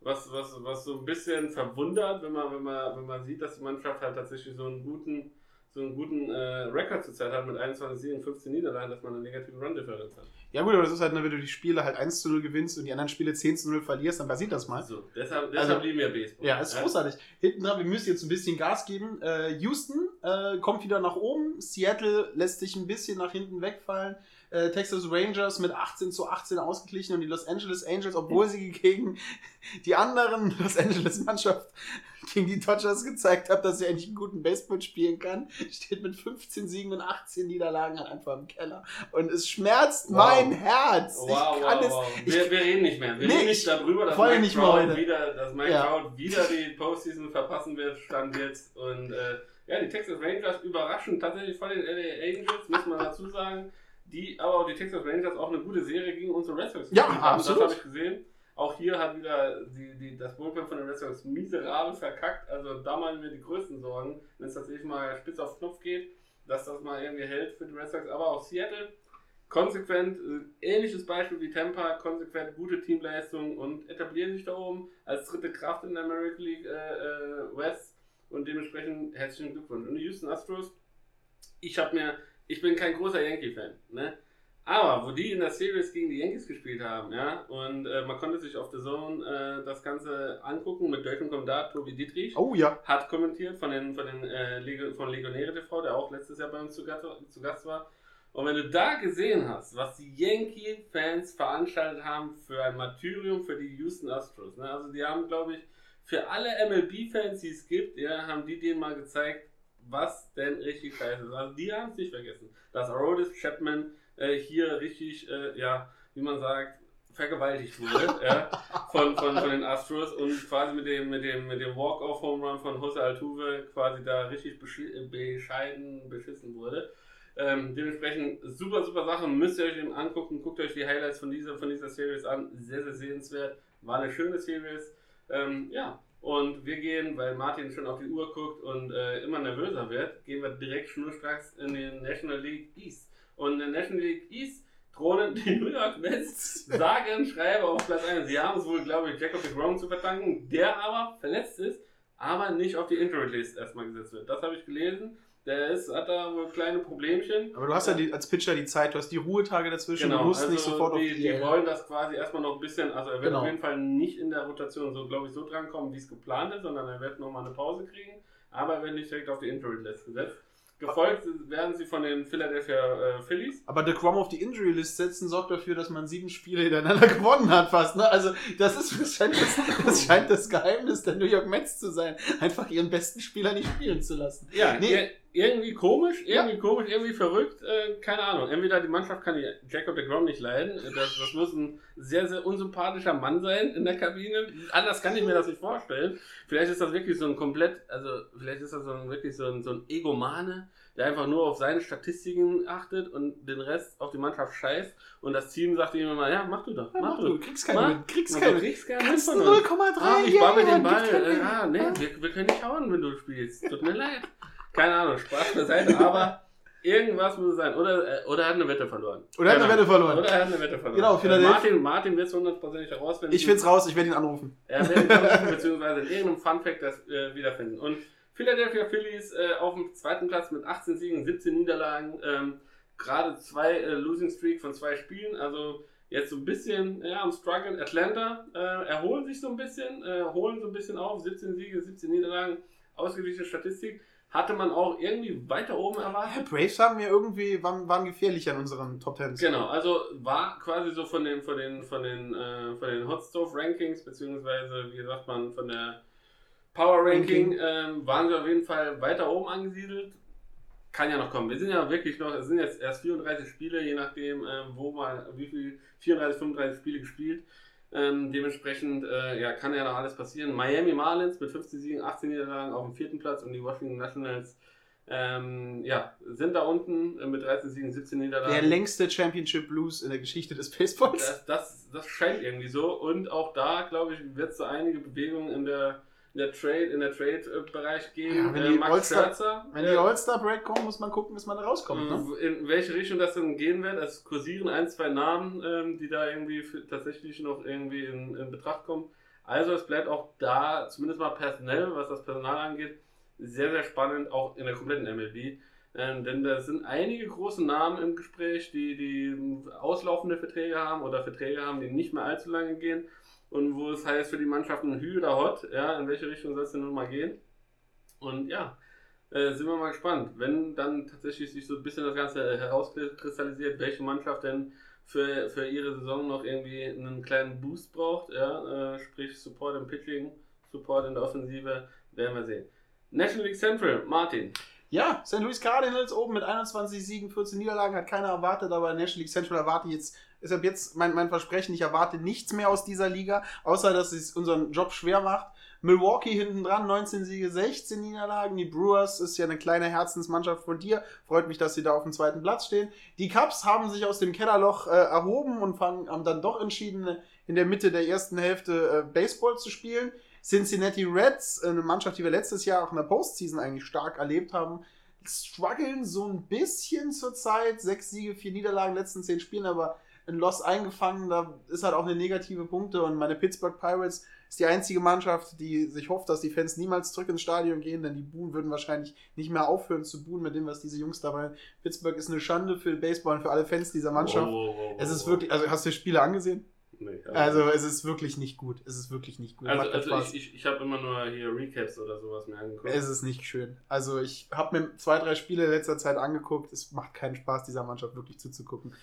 was, was, was so ein bisschen verwundert, wenn man, wenn, man, wenn man sieht, dass die Mannschaft halt tatsächlich so einen guten, so einen guten äh, Rekord zurzeit hat mit 21 Siegen und 15 Niederlagen, dass man eine negative Run-Differenz hat. Ja, gut, aber das ist halt, ne, wenn du die Spiele halt 1 zu 0 gewinnst und die anderen Spiele 10 zu 0 verlierst, dann passiert das mal. So, deshalb, deshalb Also- lieben wir Baseball. Ja, ist großartig. Hinten dran, wir müssen jetzt ein bisschen Gas geben. Äh, Houston äh, kommt wieder nach oben. Seattle lässt sich ein bisschen nach hinten wegfallen. Äh, Texas Rangers mit 18 zu 18 ausgeglichen und die Los Angeles Angels, obwohl sie gegen die anderen (laughs) Los Angeles Mannschaft gegen die Dodgers gezeigt hat, dass sie eigentlich einen guten Baseball spielen kann, steht mit 15 Siegen und 18 Niederlagen halt einfach im Keller. Und es schmerzt Wow. mein Herz. Wow, ich kann wow, es. wow. ich- Wir, wir reden nicht mehr. Wir Nee, reden nicht ich- darüber, dass Mike, nicht Trout wieder, dass Mike Ja. Trout wieder die Postseason verpassen wird, stand jetzt. Und äh, ja, die Texas Rangers überraschen tatsächlich von den LA Angels, muss man dazu sagen. Die, aber auch die Texas Rangers auch eine gute Serie gegen unsere Red Sox Ja, haben. absolut. Das habe ich gesehen. Auch hier hat wieder die, die, das Bullpen von den Red Sox miserabel verkackt. Also da machen wir die größten Sorgen, wenn es tatsächlich mal spitz auf Knopf geht, dass das mal irgendwie hält für die Red Sox. Aber auch Seattle konsequent, äh, ähnliches Beispiel wie Tampa, konsequent gute Teamleistung und etablieren sich da oben als dritte Kraft in der American League äh, äh, West und dementsprechend herzlichen Glückwunsch. Und die Houston Astros, ich habe mir, ich bin kein großer Yankee-Fan, ne? Aber wo die in der Series gegen die Yankees gespielt haben, ja, und äh, man konnte sich auf The Zone äh, das Ganze angucken mit deutschem Kommentar, Tobi Dietrich Oh ja. hat kommentiert von den, von den äh, Lego, von Legionäre TV, der auch letztes Jahr bei uns zu Gast, zu Gast war. Und wenn du da gesehen hast, was die Yankee-Fans veranstaltet haben für ein Martyrium für die Houston Astros, ne? also die haben, glaube ich, für alle MLB-Fans, die es gibt, ja, haben die denen mal gezeigt, was denn richtig scheiße ist. Also die haben es nicht vergessen. Dass Arodis Chapman äh, hier richtig, äh, ja, wie man sagt, vergewaltigt wurde (laughs) ja, von, von, von den Astros und quasi mit dem, mit dem, mit dem Walk-Off-Home-Run von Jose Altuve quasi da richtig bescheiden beschissen wurde. Ähm, dementsprechend super, super Sache. Müsst ihr euch eben angucken. Guckt euch die Highlights von dieser, von dieser Series an. Sehr, sehr sehenswert. War eine schöne Series. Ähm, ja, und wir gehen, weil Martin schon auf die Uhr guckt und äh, immer nervöser wird, gehen wir direkt schnurstracks in den National League East. Und in der National League East thronen die (laughs) New York Mets, sagen, schreibe auf Platz 1. Sie haben es wohl, glaube ich, Jacob DeGrom zu verdanken, der aber verletzt ist, aber nicht auf die Injury List erstmal gesetzt wird. Das habe ich gelesen. Der ist, hat da wohl kleine Problemchen. Aber du hast ja die, als Pitcher die Zeit, du hast die Ruhetage dazwischen, genau, du musst also nicht sofort die, auf die die wollen das quasi erstmal noch ein bisschen, also er wird Genau. auf jeden Fall nicht in der Rotation so, glaube ich, so drankommen, wie es geplant ist, sondern er wird nochmal eine Pause kriegen, aber er wird nicht direkt auf die Injury List gesetzt. Gefolgt werden sie von den Philadelphia äh, Phillies. Aber The Crom auf die Injury List setzen sorgt dafür, dass man sieben Spiele hintereinander (laughs) gewonnen hat fast. Ne? Also das ist das scheint das, das scheint das Geheimnis der New York Mets zu sein, einfach ihren besten Spieler nicht spielen zu lassen. Ja, Nee. ir- irgendwie komisch, irgendwie komisch, irgendwie verrückt, äh, keine Ahnung. Entweder die Mannschaft kann die Jacob de Grom nicht leiden, das, das muss ein sehr, sehr unsympathischer Mann sein in der Kabine. Anders kann ich mir das nicht vorstellen. Vielleicht ist das wirklich so ein komplett, also vielleicht ist das so ein, wirklich so ein, so ein Egomane, der einfach nur auf seine Statistiken achtet und den Rest auf die Mannschaft scheißt und das Team sagt ihm immer, ja, mach du doch, Ja, mach, mach du. du, kriegst keine Mach. kriegst keine kriegst keine Kannst mit du von uns. 0,3 Ah, ich baue mir den Ball. Äh, ah, nee, wir, wir können nicht hauen, wenn du spielst. Tut mir leid. Keine Ahnung, Spaß beiseite, (laughs) aber irgendwas muss es sein. Oder, äh, oder er hat eine Wette verloren. Oder er hat eine Wette verloren. Oder er hat eine Wette verloren. Genau, Philadelphia- Martin, Martin wird es hundertprozentig herausfinden. Ich find's raus, ich werde ihn anrufen. Er wird es (laughs) beziehungsweise in irgendeinem Funfact das äh, wiederfinden. Und Philadelphia Phillies äh, auf dem zweiten Platz mit 18 Siegen, 17 Niederlagen, ähm, gerade zwei äh, Losing Streak von zwei Spielen, also jetzt so ein bisschen ja, am Struggeln. Atlanta äh, erholen sich so ein bisschen, äh, holen so ein bisschen auf, 17 Siege, 17 Niederlagen, ausgeglichene Statistik. Hatte man auch irgendwie weiter oben Ja, erwartet. Braves haben wir irgendwie, waren, waren gefährlich an unseren Top Ten. Genau, also war quasi so von den von den von den äh, von den Hot Stove Rankings beziehungsweise wie sagt man von der Power Ranking ähm, waren sie auf jeden Fall weiter oben angesiedelt. Kann ja noch kommen. Wir sind ja wirklich noch, es sind jetzt erst 34 Spiele, je nachdem, ähm, wo mal, wie viel, 34, 35 Spiele gespielt. Ähm, dementsprechend äh, ja, kann ja noch alles passieren. Miami Marlins mit 15 Siegen, 18 Niederlagen auf dem vierten Platz und die Washington Nationals ähm, ja, sind da unten äh, mit 13 Siegen, 17 Niederlagen. Der längste Championship Blues in der Geschichte des Baseballs. Das, das, das scheint irgendwie so. Und auch da, glaube ich, wird es so einige Bewegungen in der, in der Trade, in der Trade-Bereich geben. Ja, wenn Äh, die Max Scherzer, Wenn äh, die All-Star-Break kommen, muss man gucken, bis man da rauskommt. Ne? in welche Richtung das dann gehen wird. Es kursieren ein, zwei Namen, ähm, die da irgendwie für, tatsächlich noch irgendwie in, in Betracht kommen. Also es bleibt auch da, zumindest mal personell, was das Personal angeht, sehr, sehr spannend, auch in der kompletten MLB. Ähm, denn da sind einige große Namen im Gespräch, die, die auslaufende Verträge haben oder Verträge haben, die nicht mehr allzu lange gehen. Und wo es heißt für die Mannschaften Hü oder Hot, ja, in welche Richtung soll es denn nun mal gehen? Und ja, äh, sind wir mal gespannt. Wenn dann tatsächlich sich so ein bisschen das Ganze herauskristallisiert, welche Mannschaft denn für, für ihre Saison noch irgendwie einen kleinen Boost braucht, ja, äh, sprich Support im Pitching, Support in der Offensive, werden wir sehen. National League Central, Martin. Ja, St. Louis Cardinals oben mit 21 Siegen, 14 Niederlagen, hat keiner erwartet, aber National League Central erwarte ich jetzt, deshalb jetzt mein, mein Versprechen, ich erwarte nichts mehr aus dieser Liga, außer dass es unseren Job schwer macht. Milwaukee hinten dran, 19 Siege, 16 Niederlagen. Die Brewers ist ja eine kleine Herzensmannschaft von dir. Freut mich, dass sie da auf dem zweiten Platz stehen. Die Cubs haben sich aus dem Kellerloch äh, erhoben und fangen, haben dann doch entschieden, in der Mitte der ersten Hälfte äh, Baseball zu spielen. Cincinnati Reds, eine Mannschaft, die wir letztes Jahr auch in der Postseason eigentlich stark erlebt haben, strugglen so ein bisschen zurzeit. Sechs Siege, vier Niederlagen letzten zehn Spielen, aber ein Loss eingefangen. Da ist halt auch eine negative Punkte. Und meine Pittsburgh Pirates ist die einzige Mannschaft, die sich hofft, dass die Fans niemals zurück ins Stadion gehen, denn die Buhen würden wahrscheinlich nicht mehr aufhören zu buhen mit dem, was diese Jungs dabei. Pittsburgh ist eine Schande für Baseball und für alle Fans dieser Mannschaft. Oh, oh, oh, Es ist oh. wirklich, also hast du die Spiele angesehen? Nee, Also es ist wirklich nicht gut. Es ist wirklich nicht gut. also, also ich, ich, ich habe immer nur hier Recaps oder sowas mir angeguckt. Es ist nicht schön. Also ich habe mir zwei, drei Spiele in letzter Zeit angeguckt. Es macht keinen Spaß, dieser Mannschaft wirklich zuzugucken.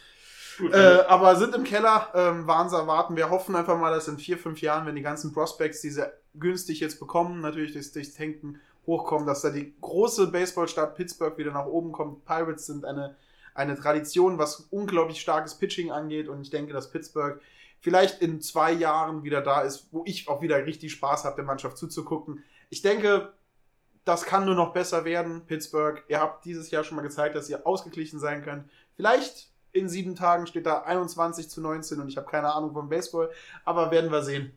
Gut, Äh, aber sind im Keller, ähm, waren sie erwarten. Wir hoffen einfach mal, dass in vier, fünf Jahren, wenn die ganzen Prospects diese günstig jetzt bekommen, natürlich durchs, durchs Tanken hochkommen, dass da die große Baseballstadt Pittsburgh wieder nach oben kommt. Pirates sind eine, eine Tradition, was unglaublich starkes Pitching angeht und ich denke, dass Pittsburgh vielleicht in zwei Jahren wieder da ist, wo ich auch wieder richtig Spaß habe, der Mannschaft zuzugucken. Ich denke, das kann nur noch besser werden, Pittsburgh. Ihr habt dieses Jahr schon mal gezeigt, dass ihr ausgeglichen sein könnt. Vielleicht in sieben Tagen steht da 21 zu 19 und ich habe keine Ahnung vom Baseball, aber werden wir sehen.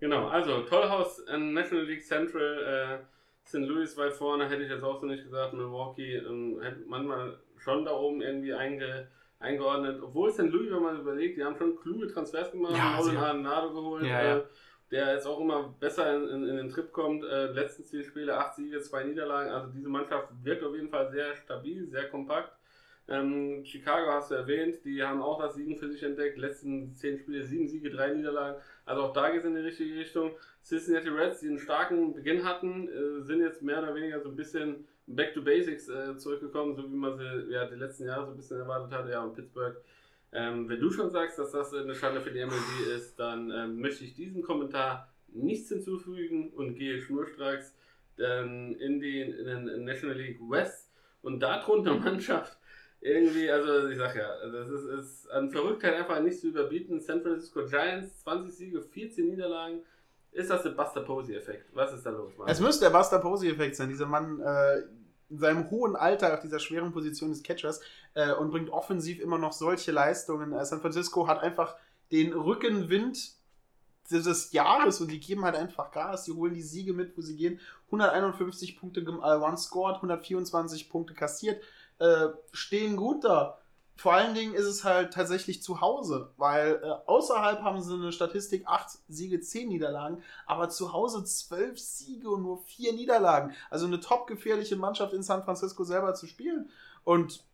Genau, also Tollhaus in National League Central, äh, St. Louis weit vorne, hätte ich jetzt auch so nicht gesagt. Milwaukee ähm, hätte manchmal schon da oben irgendwie einge, eingeordnet. Obwohl St. Louis, wenn man überlegt, die haben schon kluge Transfers gemacht, Ja, Nolan Arenado geholt, Ja, ja. Äh, der jetzt auch immer besser in, in, in den Trip kommt. Äh, letzten zehn Spiele, acht Siege, zwei Niederlagen. Also diese Mannschaft wirkt auf jeden Fall sehr stabil, sehr kompakt. Ähm, Chicago hast du erwähnt, die haben auch das Siegen für sich entdeckt. Letzten zehn Spiele, sieben Siege, drei Niederlagen. Also auch da geht es in die richtige Richtung. Cincinnati Reds, die einen starken Beginn hatten, äh, sind jetzt mehr oder weniger so ein bisschen back to basics äh, zurückgekommen, so wie man sie ja, die letzten Jahre so ein bisschen erwartet hatte. Ja, und Pittsburgh. Ähm, wenn du schon sagst, dass das eine Schande für die MLB ist, dann ähm, möchte ich diesem Kommentar nichts hinzufügen und gehe schnurstracks ähm, in, die, in den National League West und darunter Mannschaft irgendwie, also ich sag ja, das ist, ist an Verrücktheit einfach nicht zu überbieten. San Francisco Giants, 20 Siege, 14 Niederlagen. Ist das der Buster Posey-Effekt? Was ist da los, Mann? Es müsste der Buster Posey-Effekt sein. Dieser Mann äh, in seinem hohen Alter auf dieser schweren Position des Catchers äh, und bringt offensiv immer noch solche Leistungen. Äh, San Francisco hat einfach den Rückenwind dieses Jahres und die geben halt einfach Gas. Die holen die Siege mit, wo sie gehen. 151 Punkte äh, one scored, 124 Punkte kassiert, äh, stehen gut da. Vor allen Dingen ist es halt tatsächlich zu Hause, weil äh, außerhalb haben sie eine Statistik 8 Siege, 10 Niederlagen, aber zu Hause 12 Siege und nur 4 Niederlagen. Also eine top-gefährliche Mannschaft in San Francisco selber zu spielen. Und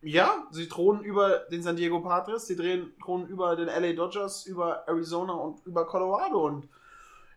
ja, sie thronen über den San Diego Padres, sie drehen, thronen über den LA Dodgers, über Arizona und über Colorado. Und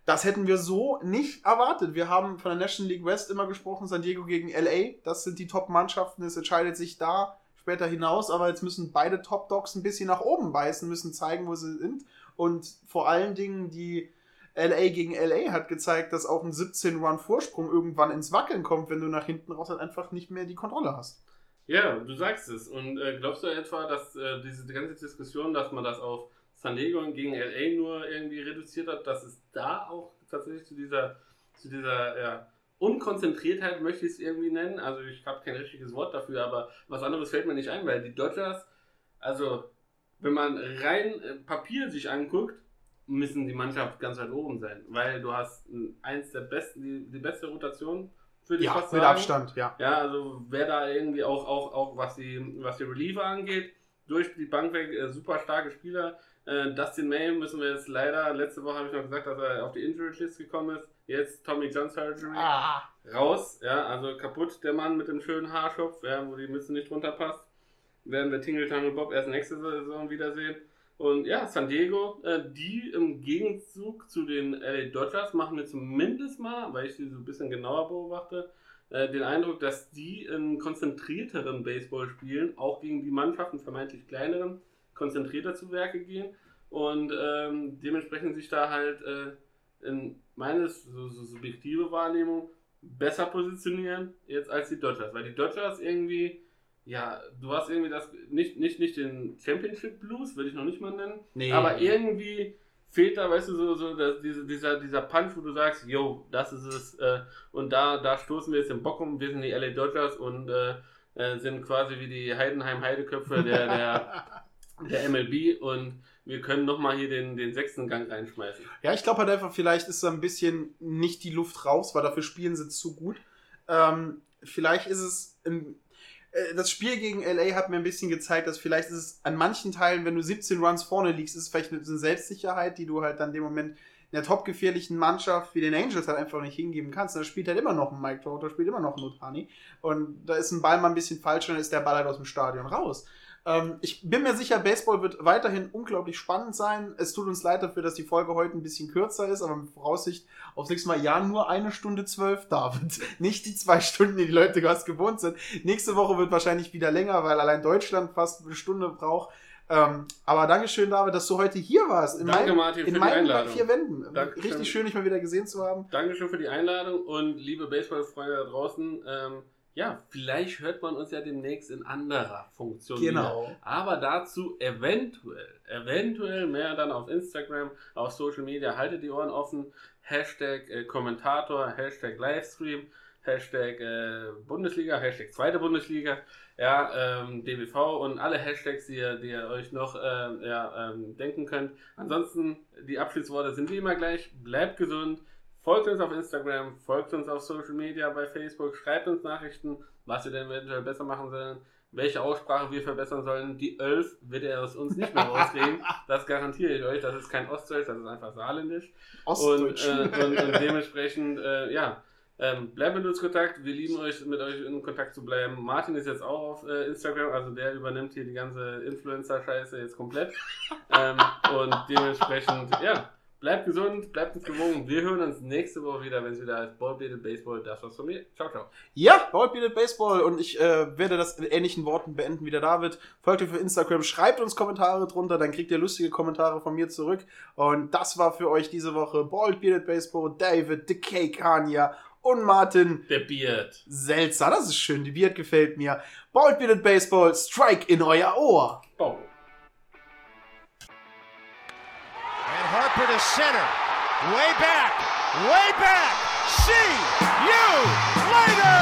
das hätten wir so nicht erwartet. Wir haben von der National League West immer gesprochen, San Diego gegen LA. Das sind die Top-Mannschaften. Es entscheidet sich da später hinaus, aber jetzt müssen beide Top-Dogs ein bisschen nach oben beißen, müssen zeigen, wo sie sind. Und vor allen Dingen die LA gegen LA hat gezeigt, dass auch ein 17-Run-Vorsprung irgendwann ins Wackeln kommt, wenn du nach hinten raus halt einfach nicht mehr die Kontrolle hast. Ja, du sagst es. Und äh, glaubst du etwa, dass äh, diese ganze Diskussion, dass man das auf San Diego gegen LA nur irgendwie reduziert hat, dass es da auch tatsächlich zu dieser, zu dieser ja, Unkonzentriertheit, möchte ich es irgendwie nennen. Also ich habe kein richtiges Wort dafür, aber was anderes fällt mir nicht ein, weil die Dodgers, also wenn man rein äh, Papier sich anguckt, müssen die Mannschaft ganz weit oben sein, weil du hast eins der besten, die, die beste Rotation, würde ich Ja, fast mit. Abstand, ja. Ja, also wer da irgendwie auch, auch, auch was die, was die Reliever angeht, durch die Bank weg, äh, super starke Spieler. Äh, Dustin May müssen wir jetzt leider, letzte Woche habe ich noch gesagt, dass er auf die Injury List gekommen ist. Jetzt Tommy John Surgery Ah. raus, ja, also kaputt der Mann mit dem schönen Haarschopf, ja, wo die Mütze nicht drunter passt. Werden wir Tingle Tangle Bob erst nächste Saison wiedersehen. Und ja, San Diego, äh, die im Gegenzug zu den LA Dodgers machen wir zumindest mal, weil ich sie so ein bisschen genauer beobachte, äh, den Eindruck, dass die einen konzentrierteren Baseball spielen, auch gegen die Mannschaften vermeintlich kleineren, konzentrierter zu Werke gehen und ähm, dementsprechend sich da halt äh, in meines so, so subjektive Wahrnehmung besser positionieren jetzt als die Dodgers, weil die Dodgers irgendwie ja, du hast irgendwie das nicht nicht nicht den Championship Blues, würde ich noch nicht mal nennen, Nee. aber irgendwie fehlt da, weißt du, so, so dass diese, dieser, dieser Punch, wo du sagst, yo, das ist es, äh, und da, da stoßen wir jetzt den Bock um, wir sind die LA Dodgers und äh, äh, sind quasi wie die Heidenheim-Heideköpfe der, der, (laughs) der MLB und wir können nochmal hier den, den sechsten Gang reinschmeißen. Ja, ich glaube halt einfach, vielleicht ist da ein bisschen nicht die Luft raus, weil dafür spielen sie zu gut. Ähm, vielleicht ist es. Im, äh, das Spiel gegen LA hat mir ein bisschen gezeigt, dass vielleicht ist es an manchen Teilen, wenn du 17 Runs vorne liegst, ist es vielleicht eine Selbstsicherheit, die du halt dann in dem Moment in der topgefährlichen Mannschaft wie den Angels halt einfach nicht hingeben kannst. Da spielt halt immer noch ein Mike Trout, da spielt immer noch ein Otani. Und da ist ein Ball mal ein bisschen falsch, dann ist der Ball halt aus dem Stadion raus. Ähm, ich bin mir sicher, Baseball wird weiterhin unglaublich spannend sein. Es tut uns leid dafür, dass die Folge heute ein bisschen kürzer ist, aber mit Voraussicht aufs nächste Mal ja nur eine Stunde zwölf, David. (laughs) Nicht die zwei Stunden, die die Leute was gewohnt sind. Nächste Woche wird wahrscheinlich wieder länger, weil allein Deutschland fast eine Stunde braucht. Ähm, aber Dankeschön, David, dass du heute hier warst. In Danke, meinen, Martin, in für die meinen Einladung. vier Wänden. Dankeschön. Richtig schön, dich mal wieder gesehen zu haben. Dankeschön für die Einladung und liebe Baseballfreunde da draußen. Ähm, ja, vielleicht hört man uns ja demnächst in anderer Funktion. Genau. Wieder. Aber dazu eventuell, eventuell mehr dann auf Instagram, auf Social Media. Haltet die Ohren offen. Hashtag äh, Kommentator, Hashtag Livestream, Hashtag äh, Bundesliga, Hashtag zweite Bundesliga, ja, ähm, DBV und alle Hashtags, die ihr, die ihr euch noch äh, ja, ähm, denken könnt. Ansonsten, die Abschlussworte sind wie immer gleich. Bleibt gesund. Folgt uns auf Instagram, folgt uns auf Social Media, bei Facebook, schreibt uns Nachrichten, was wir denn eventuell besser machen sollen, welche Aussprache wir verbessern sollen. Die 11 wird er aus uns nicht mehr (laughs) rauskriegen. Das garantiere ich euch. Das ist kein Ostdeutsch, das ist einfach Saarländisch. Und, Ostdeutsch. äh, und, und dementsprechend, äh, ja, ähm, bleibt mit uns in Kontakt. Wir lieben euch, mit euch in Kontakt zu bleiben. Martin ist jetzt auch auf äh, Instagram, also der übernimmt hier die ganze Influencer-Scheiße jetzt komplett. (laughs) ähm, und dementsprechend, ja, bleibt gesund, bleibt uns gewogen. Wir hören uns nächste Woche wieder, wenn es wieder heißt Ballbladed Baseball. Das war's von mir. Ciao, ciao. Ja, Bald Bearded Baseball und ich äh, werde das in ähnlichen Worten beenden wie der David. Folgt mir für Instagram, schreibt uns Kommentare drunter, dann kriegt ihr lustige Kommentare von mir zurück. Und das war für euch diese Woche Bald Bearded Baseball, David, The K. Kanya und Martin Der Beard. Selzer. Das ist schön, die Beard gefällt mir. Bald Bearded Baseball, Strike in euer Ohr. Bau. Harper to center. Way back, way back. See you later.